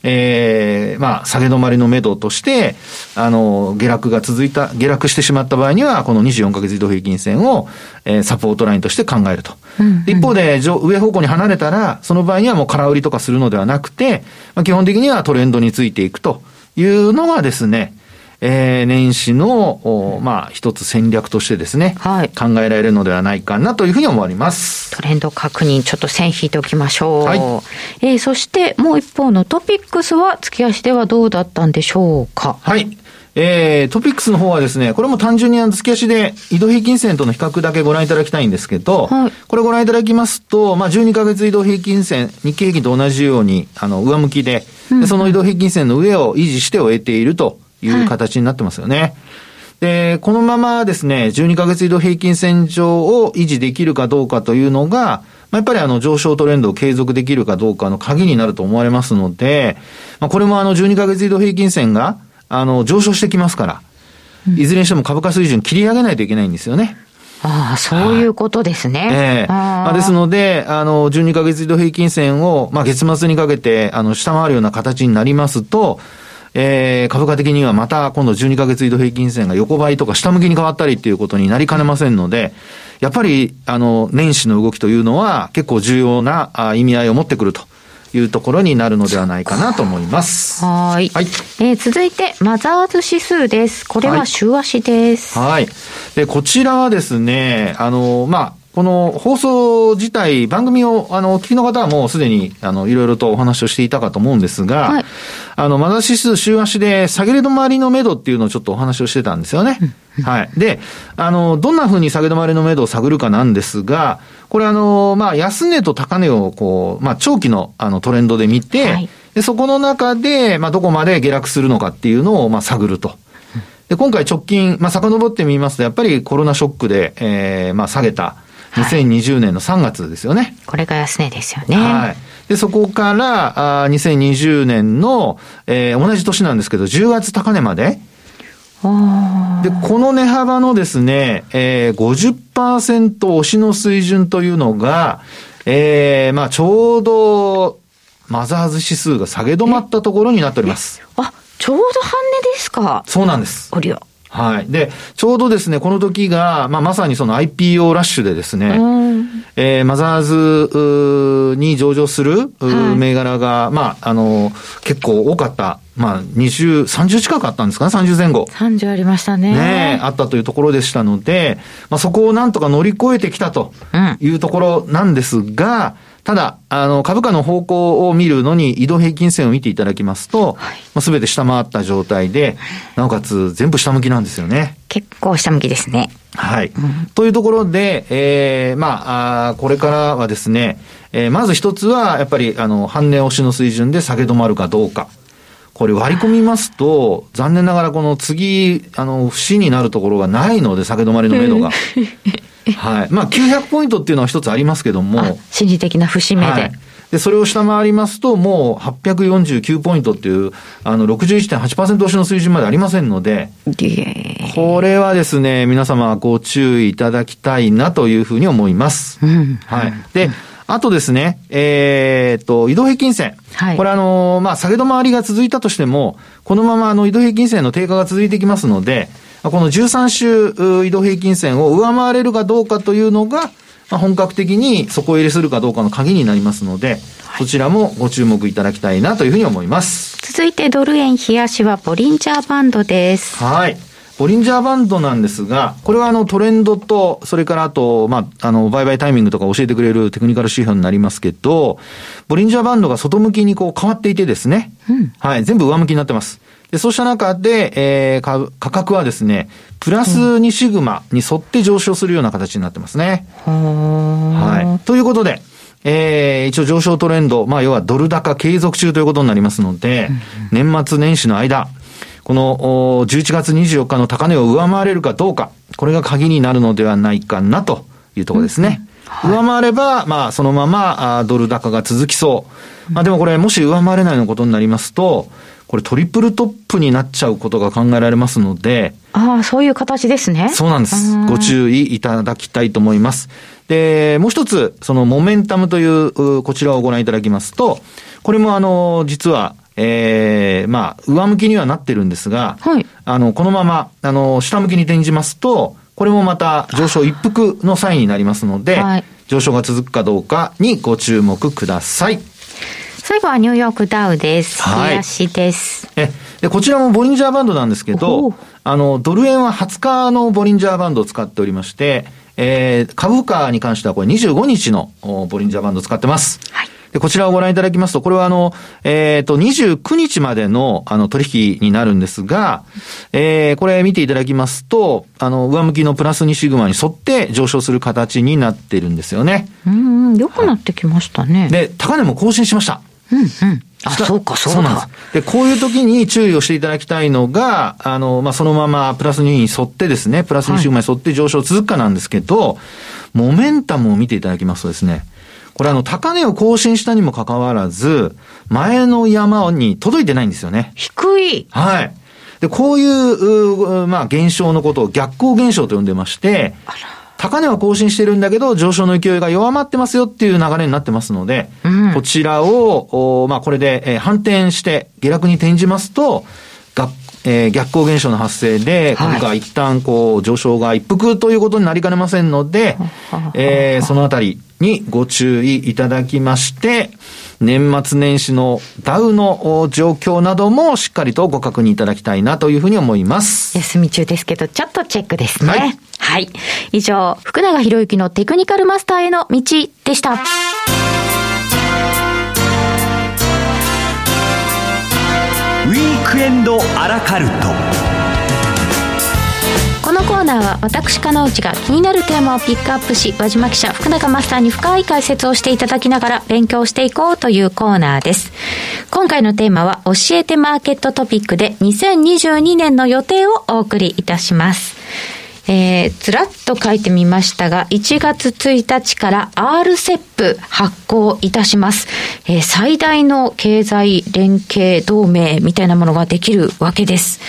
えー、まあ、下げ止まりの目処として、あの、下落が続いた、下落してしまった場合には、この24ヶ月移動平均線を、えー、サポートラインとして考えると。うんうん、一方で、上方向に離れたら、その場合にはもう空売りとかするのではなくて、まあ、基本的にはトレンドについていくというのがですね、えー、年始の、まあ、一つ戦略としてですね、はい、考えられるのではないかなというふうに思われます。トレンド確認、ちょっと線引いておきましょう。はい、えー、そしてもう一方のトピックスは、月足ではどうだったんでしょうか？はい。えー、トピックスの方はですね、これも単純に月足で移動平均線との比較だけご覧いただきたいんですけど、はい、これご覧いただきますと、まあ、12ヶ月移動平均線、日経平均と同じように、あの、上向きで、うん、その移動平均線の上を維持して終えているという形になってますよね。はい、で、このままですね、12ヶ月移動平均線上を維持できるかどうかというのが、まあ、やっぱりあの上昇トレンドを継続できるかどうかの鍵になると思われますので、まあ、これもあの12ヶ月移動平均線があの上昇してきますから、いずれにしても株価水準切り上げないといけないんですよね。ああ、そういうことですね。ええまあ、ですので、あの、12ヶ月移動平均線を、まあ、月末にかけて、あの、下回るような形になりますと、えー、株価的にはまた今度12ヶ月移動平均線が横ばいとか下向きに変わったりっていうことになりかねませんので、やっぱり、あの、年始の動きというのは結構重要な意味合いを持ってくると。いうところになるのではないかなと思います。はい。はい。えー、続いて、マザーズ指数です。これは週足です。はい。はい、で、こちらはですね、あの、まあ、この放送自体、番組を、あの、お聞きの方はもうすでに、あの、いろいろとお話をしていたかと思うんですが、はい、あの、マザー指数週足で下げれ止まりの目処っていうのをちょっとお話をしてたんですよね。はい。で、あの、どんな風に下げ止まりの目処を探るかなんですが、これあの、まあ、安値と高値をこう、まあ、長期のあのトレンドで見て、はい、で、そこの中で、まあ、どこまで下落するのかっていうのを、まあ、探ると。で、今回直近、まあ、遡ってみますと、やっぱりコロナショックで、ええー、まあ、下げた、2020年の3月ですよね。はい、これが安値ですよね。はい。で、そこから、あ2020年の、えー、同じ年なんですけど、10月高値まで。で、この値幅のですね、えー、50%押しの水準というのが、えー、まあちょうど、マザーズ指数が下げ止まったところになっております。あ、ちょうど半値ですかそうなんです。ありゃ。はい。で、ちょうどですね、この時が、まあ、まさにその IPO ラッシュでですね、えー、マザーズに上場する、銘柄が、まあ、あの、結構多かった、まあ、20、30近くあったんですかね、30前後。30ありましたね。ねあったというところでしたので、まあ、そこをなんとか乗り越えてきたというところなんですが、うんただ、あの、株価の方向を見るのに移動平均線を見ていただきますと、はい、まあ、全て下回った状態で、なおかつ全部下向きなんですよね。結構下向きですね。はい。うん、というところで、えー、まあ、あこれからはですね、えー、まず一つは、やっぱり、あの、半値押しの水準で下げ止まるかどうか。これ割り込みますと、残念ながらこの次、あの、節になるところがないので、下げ止まりの目処が。(laughs) はい。まあ、900ポイントっていうのは一つありますけども。心理的な節目で。はいで、それを下回りますと、もう849ポイントっていう、あの、61.8%押しの水準までありませんので、これはですね、皆様ご注意いただきたいなというふうに思います。うん、はい。で、あとですね、えー、っと、移動平均線。はい、これあの、まあ、下げ止まりが続いたとしても、このままあの、移動平均線の低下が続いていきますので、この13週移動平均線を上回れるかどうかというのが、まあ、本格的に底入れするかどうかの鍵になりますので、はい、そちらもご注目いただきたいなというふうに思います。続いてドル円冷やしはボリンジャーバンドです。はい。ボリンジャーバンドなんですが、これはあのトレンドと、それからあと、まあ、あの、売買タイミングとか教えてくれるテクニカル指標になりますけど、ボリンジャーバンドが外向きにこう変わっていてですね、うん、はい、全部上向きになってます。で、そうした中で、えー、価格はですね、プラス2シグマに沿って上昇するような形になってますね。はい。ということで、えー、一応上昇トレンド、まあ要はドル高継続中ということになりますので、年末年始の間、この11月24日の高値を上回れるかどうか、これが鍵になるのではないかなというところですね。はい、上回れば、まあそのままドル高が続きそう。まあでもこれもし上回れないのことになりますと、これトリプルトップになっちゃうことが考えられますので。ああ、そういう形ですね。そうなんです。ご注意いただきたいと思います。で、もう一つ、そのモメンタムという、こちらをご覧いただきますと、これもあの、実は、えー、まあ、上向きにはなってるんですが、はい、あの、このまま、あの、下向きに転じますと、これもまた上昇一服のサインになりますので、はい、上昇が続くかどうかにご注目ください。最後はニューヨークダウです。はい。足です。え、で、こちらもボリンジャーバンドなんですけど、あの、ドル円は20日のボリンジャーバンドを使っておりまして、えー、株価に関してはこれ25日のボリンジャーバンドを使ってます。はい。で、こちらをご覧いただきますと、これはあの、えっ、ー、と、29日までの、あの、取引になるんですが、えー、これ見ていただきますと、あの、上向きのプラス2シグマに沿って上昇する形になってるんですよね。うん、良くなってきましたね。で、高値も更新しました。うんうん。あ、そうか、そうだ。でこういう時に注意をしていただきたいのが、あの、まあ、そのままプラス2に沿ってですね、プラス2シグマに沿って上昇続くかなんですけど、はい、モメンタムを見ていただきますとですね、これあの、高値を更新したにもかかわらず、前の山に届いてないんですよね。低い。はい。で、こういう、まあ、現象のことを逆行現象と呼んでまして、あら高値は更新してるんだけど、上昇の勢いが弱まってますよっていう流れになってますので、うん、こちらを、まあ、これで、えー、反転して下落に転じますと、がえー、逆行現象の発生で、株価一旦こう上昇が一服ということになりかねませんので、えー、そのあたりにご注意いただきまして、年末年始のダウの状況などもしっかりとご確認いただきたいなというふうに思います。休み中ですけど、ちょっとチェックですね。はい。はい、以上、福永博之のテクニカルマスターへの道でした。ウィークエンドアラカルト。このコーナーは私金内が気になるテーマをピックアップし和島記者福永マスターに深い解説をしていただきながら勉強していこうというコーナーです。今回のテーマは教えてマーケットトピックで2022年の予定をお送りいたします。えー、ずらっと書いてみましたが、1月1日から RCEP 発行いたします。えー、最大の経済連携同盟みたいなものができるわけです。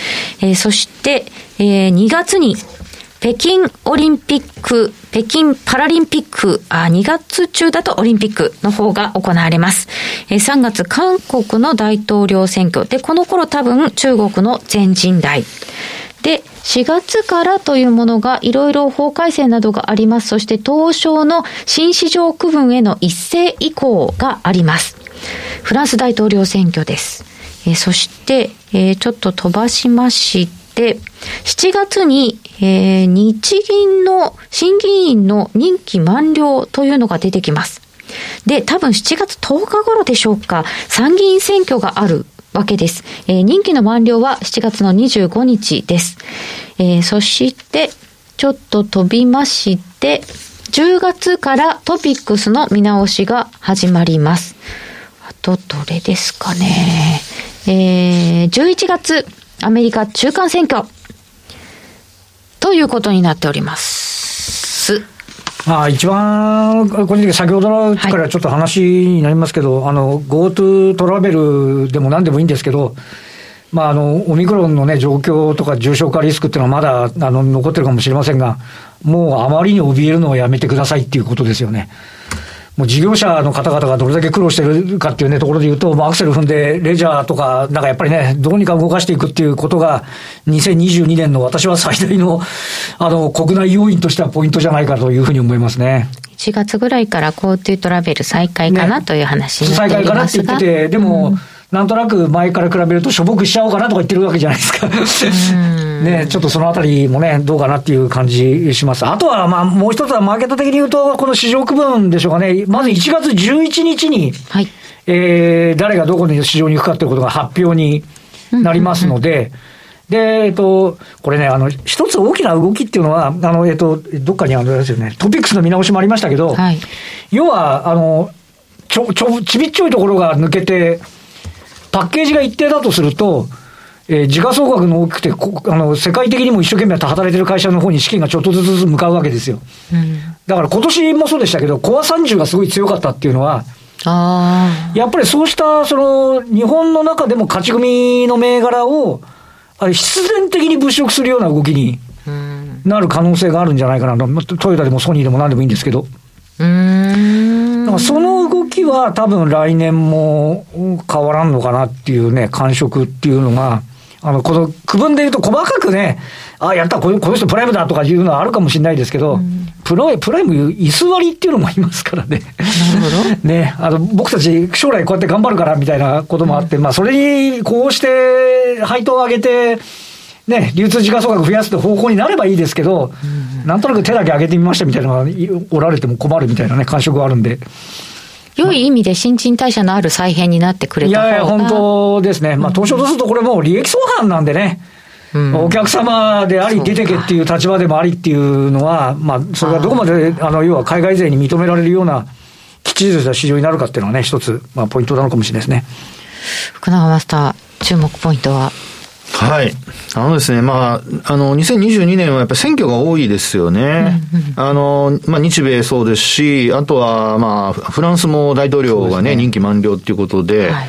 えー、そして、えー、2月に北京オリンピック、北京パラリンピック、あ、2月中だとオリンピックの方が行われます。え、3月、韓国の大統領選挙。で、この頃多分中国の全人代。で、4月からというものがいろいろ法改正などがあります。そして東証の新市場区分への一斉移行があります。フランス大統領選挙です。えー、そして、えー、ちょっと飛ばしまして、7月に、えー、日銀の審議員の任期満了というのが出てきます。で、多分7月10日頃でしょうか、参議院選挙があるわけです。えー、任期の満了は7月の25日です。えー、そして、ちょっと飛びまして、10月からトピックスの見直しが始まります。あと、どれですかね。えー、11月、アメリカ中間選挙。ということになっております。まあ、一番、個人的に先ほどのからちょっと話になりますけど、はい、あの、GoTo トラベルでも何でもいいんですけど、まあ、あの、オミクロンのね、状況とか重症化リスクっていうのはまだ、あの、残ってるかもしれませんが、もうあまりに怯えるのをやめてくださいっていうことですよね。もう事業者の方々がどれだけ苦労してるかっていうね、ところで言うと、アクセル踏んで、レジャーとか、なんかやっぱりね、どうにか動かしていくっていうことが、2022年の私は最大の、あの、国内要因としてはポイントじゃないかというふうに思いますね。1月ぐらいから GoTo トラベル再開かな、という話になっていますが、再開かなって言ってて、でも、うんなんとなく前から比べるとしょぼくしちゃおうかなとか言ってるわけじゃないですか。ね、ちょっとそのあたりもね、どうかなっていう感じします。あとは、まあ、もう一つはマーケット的に言うと、この市場区分でしょうかね。まず1月11日に、はい、えー、誰がどこに市場に行くかということが発表になりますので、で、えっと、これね、あの、一つ大きな動きっていうのは、あの、えっと、どっかにあるんですよね、トピックスの見直しもありましたけど、はい、要は、あの、ちょ、ちょ、ちびっちょいところが抜けて、パッケージが一定だとすると、えー、時価総額の大きくてあの、世界的にも一生懸命働いてる会社の方に資金がちょっとずつ向かうわけですよ。うん、だから今年もそうでしたけど、コア30がすごい強かったっていうのは、やっぱりそうした、その、日本の中でも勝ち組の銘柄を、あれ必然的に物色するような動きになる可能性があるんじゃないかなと。トヨタでもソニーでも何でもいいんですけど。うんその動きは多分来年も変わらんのかなっていうね、感触っていうのが、あの、この区分で言うと細かくね、あ、やったこの、この人プライムだとかいうのはあるかもしれないですけど、うん、プロプライム居座りっていうのもいますからね。なるほど。(laughs) ね、あの、僕たち将来こうやって頑張るからみたいなこともあって、うん、まあ、それにこうして配当を上げて、ね、流通時価総額増やすって方向になればいいですけど、うん、なんとなく手だけ上げてみましたみたいなのがおられても困るみたいなね、感触があるんで。良い意味で新陳代謝のある再編になってくれたいやいや、本当ですね。まあ、東証とするとこれもう利益相反なんでね。うん、お客様であり、出てけっていう立場でもありっていうのは、まあ、それがどこまで、あの、要は海外勢に認められるような、きっちりとした市場になるかっていうのはね、一つ、まあ、ポイントなのかもしれないですね。福永マスター、注目ポイントは？はい。あのですね、まあ、あの、2022年はやっぱり選挙が多いですよね。あの、まあ、日米そうですし、あとは、まあ、フランスも大統領がね、ね任期満了っていうことで、はい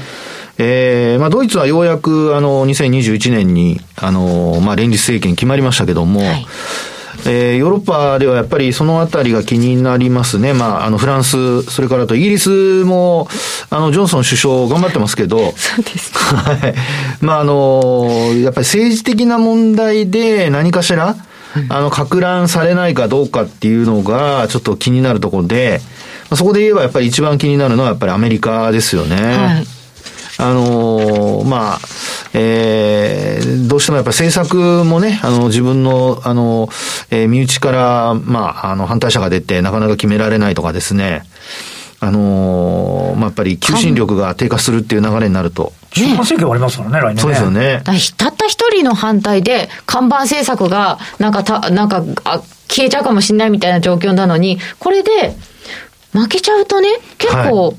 えー、まあ、ドイツはようやく、あの、2021年に、あの、まあ、連立政権決まりましたけども、はいえー、ヨーロッパではやっぱりそのあたりが気になりますね。まあ、あの、フランス、それからとイギリスも、あの、ジョンソン首相頑張ってますけど、(laughs) そうです、はい。まあ、あの、やっぱり政治的な問題で何かしら、あの、拡乱されないかどうかっていうのが、ちょっと気になるところで、そこで言えばやっぱり一番気になるのはやっぱりアメリカですよね。はいあのまあ、えー、どうしてもやっぱ政策もね、あの、自分の、あの、えー、身内から、まあ、あの、反対者が出て、なかなか決められないとかですね、あのー、まあ、やっぱり求心力が低下するっていう流れになると。中間選挙ありますからね、来年、ね、そうですよね。たった一人の反対で、看板政策が、なんかた、なんか、あ消えちゃうかもしれないみたいな状況なのに、これで、負けちゃうとね、結構、はい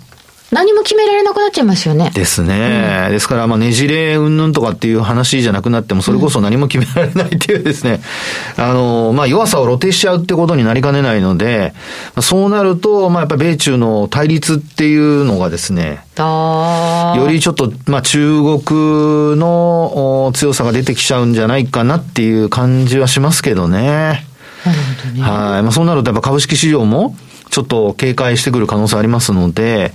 何も決められなくなっちゃいますよね。ですね。うん、ですから、まあ、ねじれうんぬんとかっていう話じゃなくなっても、それこそ何も決められないっていうですね、うん、あの、まあ、弱さを露呈しちゃうってことになりかねないので、そうなると、まあ、やっぱり米中の対立っていうのがですね、よりちょっと、まあ、中国の強さが出てきちゃうんじゃないかなっていう感じはしますけどね。ねはい。まあ、そうなるとやっぱ株式市場も、ちょっと警戒してくる可能性ありますので、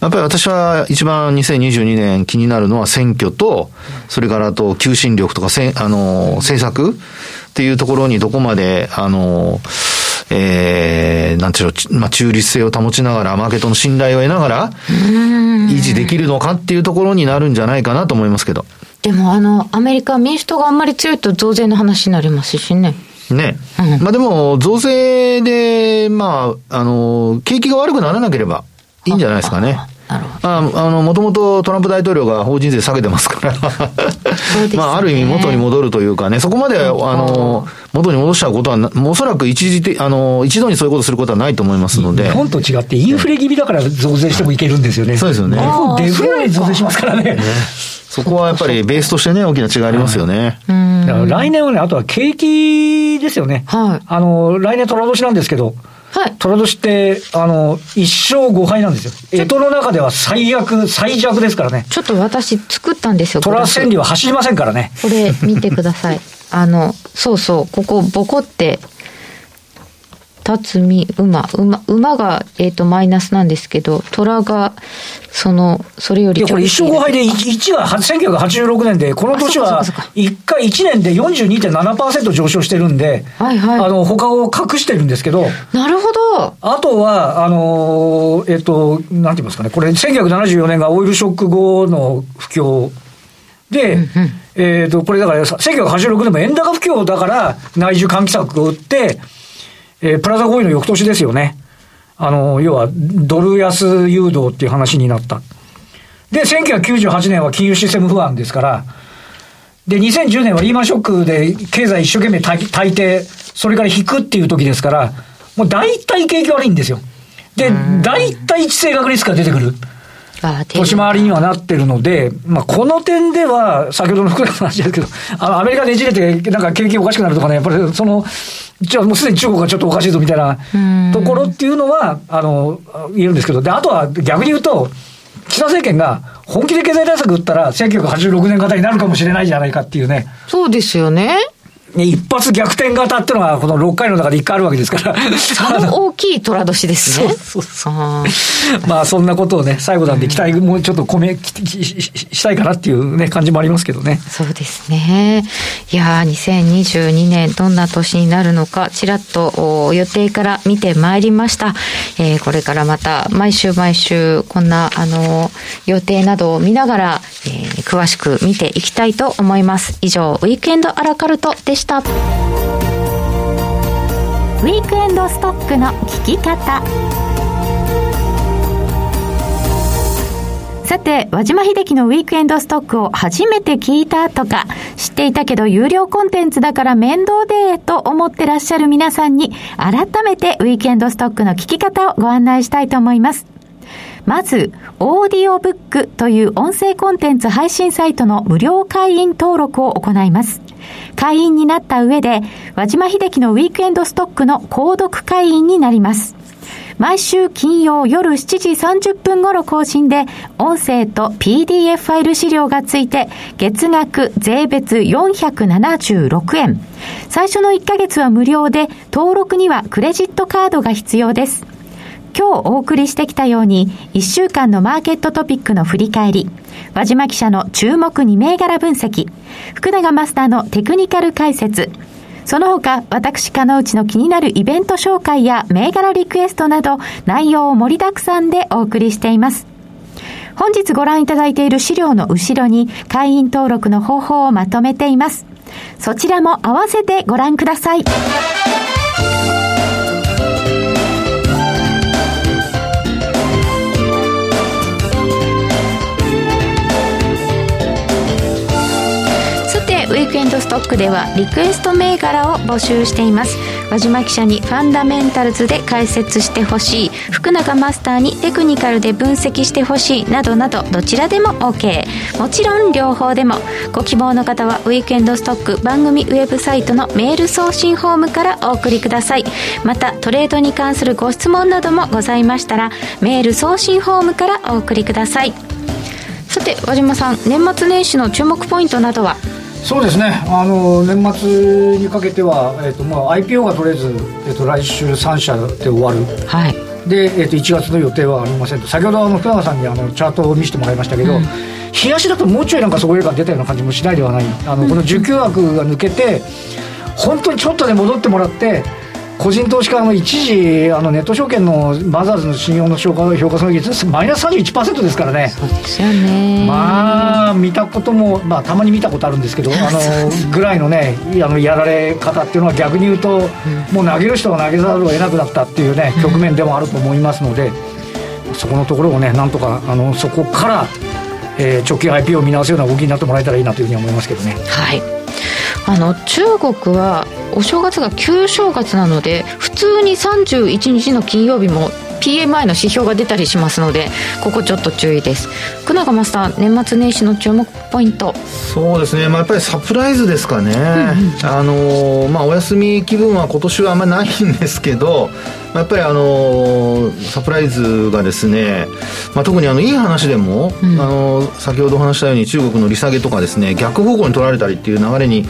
やっぱり私は一番2022年気になるのは選挙と、それからと求心力とかせ、あの、政策っていうところにどこまで、あの、えー、なんていうの、まあ、中立性を保ちながら、マーケットの信頼を得ながら、維持できるのかっていうところになるんじゃないかなと思いますけど。でも、あの、アメリカ民主党があんまり強いと増税の話になりますしね。ね。うん、まあでも、増税で、まあ、あの、景気が悪くならなければいいんじゃないですかね。なるほど。ああの、もともとトランプ大統領が法人税下げてますからね、まあ、ある意味元に戻るというかね、そこまで、あの、元に戻しちゃうことは、おそらく一時的、あの、一度にそういうことすることはないと思いますので。日本と違ってインフレ気味だから増税してもいけるんですよね。そうですよね。日本デフレに増税しますからね。ねそこはやっぱりベースとしてね、大きな違いありますよね。来年はね、あとは景気ですよね。はい。あの、来年虎年なんですけど、はい。虎年って、あの、一勝五敗なんですよ。江戸の中では最悪、最弱ですからね。ちょっと私作ったんですよ。虎千里は走りませんからね。これ見てください。あの、そうそう、ここボコって辰巳馬馬馬が、えーと、マイナスなんですけど虎がそのそれよりいやこれ1勝5敗で 1, 1は1986年でこの年は1回1年で42.7%上昇してるんで、はいはい、あの他を隠してるんですけどなるほど。あとはあのえっ、ー、となんて言いますかねこれ1974年がオイルショック後の不況で、うんうん、えっ、ー、と、これだから、1986年も円高不況だから、内需喚起策を打って、えー、プラザ合意の翌年ですよね。あの、要は、ドル安誘導っていう話になった。で、1998年は金融システム不安ですから、で、2010年はリーマンショックで経済一生懸命大抵、それから引くっていう時ですから、もう大体景気悪いんですよ。で、大体地政学リスクが出てくる。年回りにはなってるので、まあ、この点では、先ほどの福田の話ですけど、あの、アメリカでじれて、なんか景気おかしくなるとかね、やっぱりその、じゃあもうすでに中国がちょっとおかしいぞみたいなところっていうのは、あの、言えるんですけど、で、あとは逆に言うと、岸田政権が本気で経済対策打ったら、1986年型になるかもしれないじゃないかっていうね。そうですよね。い一発逆転型っていうのが、この6回の中で1回あるわけですから。その大きい虎年ですね。(laughs) そうそうまあ、そんなことをね、最後なんで期待もうちょっと込め、したいかなっていうね、感じもありますけどね。そうですね。いや2022年、どんな年になるのか、ちらっと予定から見てまいりました。えー、これからまた、毎週毎週、こんな、あの、予定などを見ながら、えー、詳しく見ていきたいと思います。以上、ウィークエンドアラカルトでした。ウィークエンドストックの聞き方。さて、和島秀樹のウィークエンドストックを初めて聞いたとか、知っていたけど有料コンテンツだから面倒でと思ってらっしゃる皆さんに、改めてウィークエンドストックの聞き方をご案内したいと思います。まず、オーディオブックという音声コンテンツ配信サイトの無料会員登録を行います。会員になった上で、和島秀樹のウィークエンドストックの購読会員になります。毎週金曜夜7時30分頃更新で、音声と PDF ファイル資料がついて、月額税別476円。最初の1ヶ月は無料で、登録にはクレジットカードが必要です。今日お送りしてきたように、1週間のマーケットトピックの振り返り、和島記者の注目2銘柄分析、福永マスターのテクニカル解説、その他、私、かのうちの気になるイベント紹介や銘柄リクエストなど、内容を盛りだくさんでお送りしています。本日ご覧いただいている資料の後ろに、会員登録の方法をまとめています。そちらも合わせてご覧ください。ストックではリクエスト銘柄を募集しています。和島記者にファンダメンタルズで解説してほしい。福永マスターにテクニカルで分析してほしい。などなどどちらでも OK もちろん両方でも。ご希望の方はウィークエンドストック番組ウェブサイトのメール送信フォームからお送りください。またトレードに関するご質問などもございましたらメール送信フォームからお送りください。さて和島さん年末年始の注目ポイントなどは？そうですね。あの年末にかけては、えーとまあ、IPO がとりあえず、えーと、来週3社で終わる、はい。で、えーと、1月の予定はありませんと。先ほどあの福永さんにあのチャートを見せてもらいましたけど、うん、冷やしだともうちょいなんかそこが出たような感じもしないではない。あの、この受給枠が抜けて本当にちょっとで戻ってもらって個人投資家の一時あのネット証券のマザーズの信用の評価評価損益率マイナス31%ですからね。そうですよね。まあ見たことも、まあ、たまに見たことあるんですけどあのぐらいのねあのやられ方っていうのは逆に言うと、うん、もう投げる人が投げざるを得なくなったっていうね、局面でもあると思いますので、そこのところをねなんとかあのそこから、えー、直近 IP を見直すような動きになってもらえたらいいなというふうに思いますけどね。はいあの中国はお正月が旧正月なので普通に31日の金曜日も PMI の指標が出たりしますのでここちょっと注意です。福永マスター年末年始の注目ポイント。そうですね、まあ、やっぱりサプライズですかね、うんうん、あのまあ、お休み気分は今年はあんまりないんですけどやっぱりあのサプライズがですね、まあ、特にあのいい話でも、うん、あの先ほどお話したように中国の利下げとかですね逆方向に取られたりっていう流れに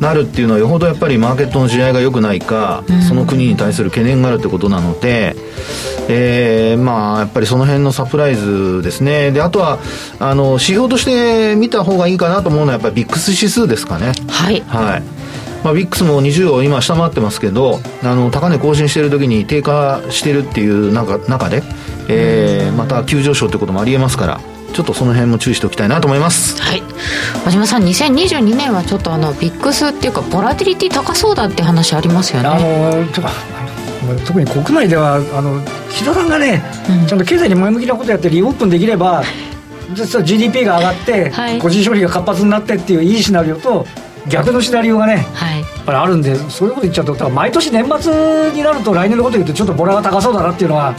なるっていうのはよほどやっぱりマーケットの地合いが良くないか、うん、その国に対する懸念があるってことなので、えー、まあやっぱりその辺のサプライズですね。であとはあの指標として見た方がいいかなと思うのはやっぱりビックス指数ですかね。はい、はい。まあ、ビックスも20を今下回ってますけどあの高値更新している時に低下しているっていう中中で、えー、また急上昇ってこともありえますからちょっとその辺も注意しておきたいなと思います。はい。和島さん2022年はちょっとあのビックスっていうかボラティリティ高そうだって話ありますよね。あの特に国内ではあの岸田さんがね、うん、ちゃんと経済に前向きなことやってリオープンできれば実は GDP が上がって、はい、個人消費が活発になってっていういいシナリオと逆のシナリオがね、はい、やっぱりあるんでそういうこと言っちゃうと毎年年末になると来年のこと言うとちょっとボラが高そうだなっていうのは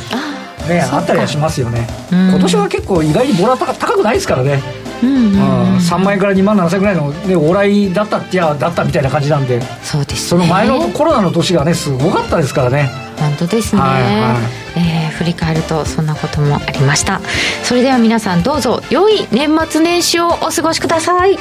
ねあったりはしますよね、今年は結構意外にボラ高高くないですからね。うんうんうん、3万円から2万7000円ぐらいの、ね、往来だったっちゃだったみたいな感じなんで。そうです、ね、その前のコロナの年がねすごかったですからね。本当ですね、はいはい、えー、振り返るとそんなこともありました。それでは皆さんどうぞ良い年末年始をお過ごしください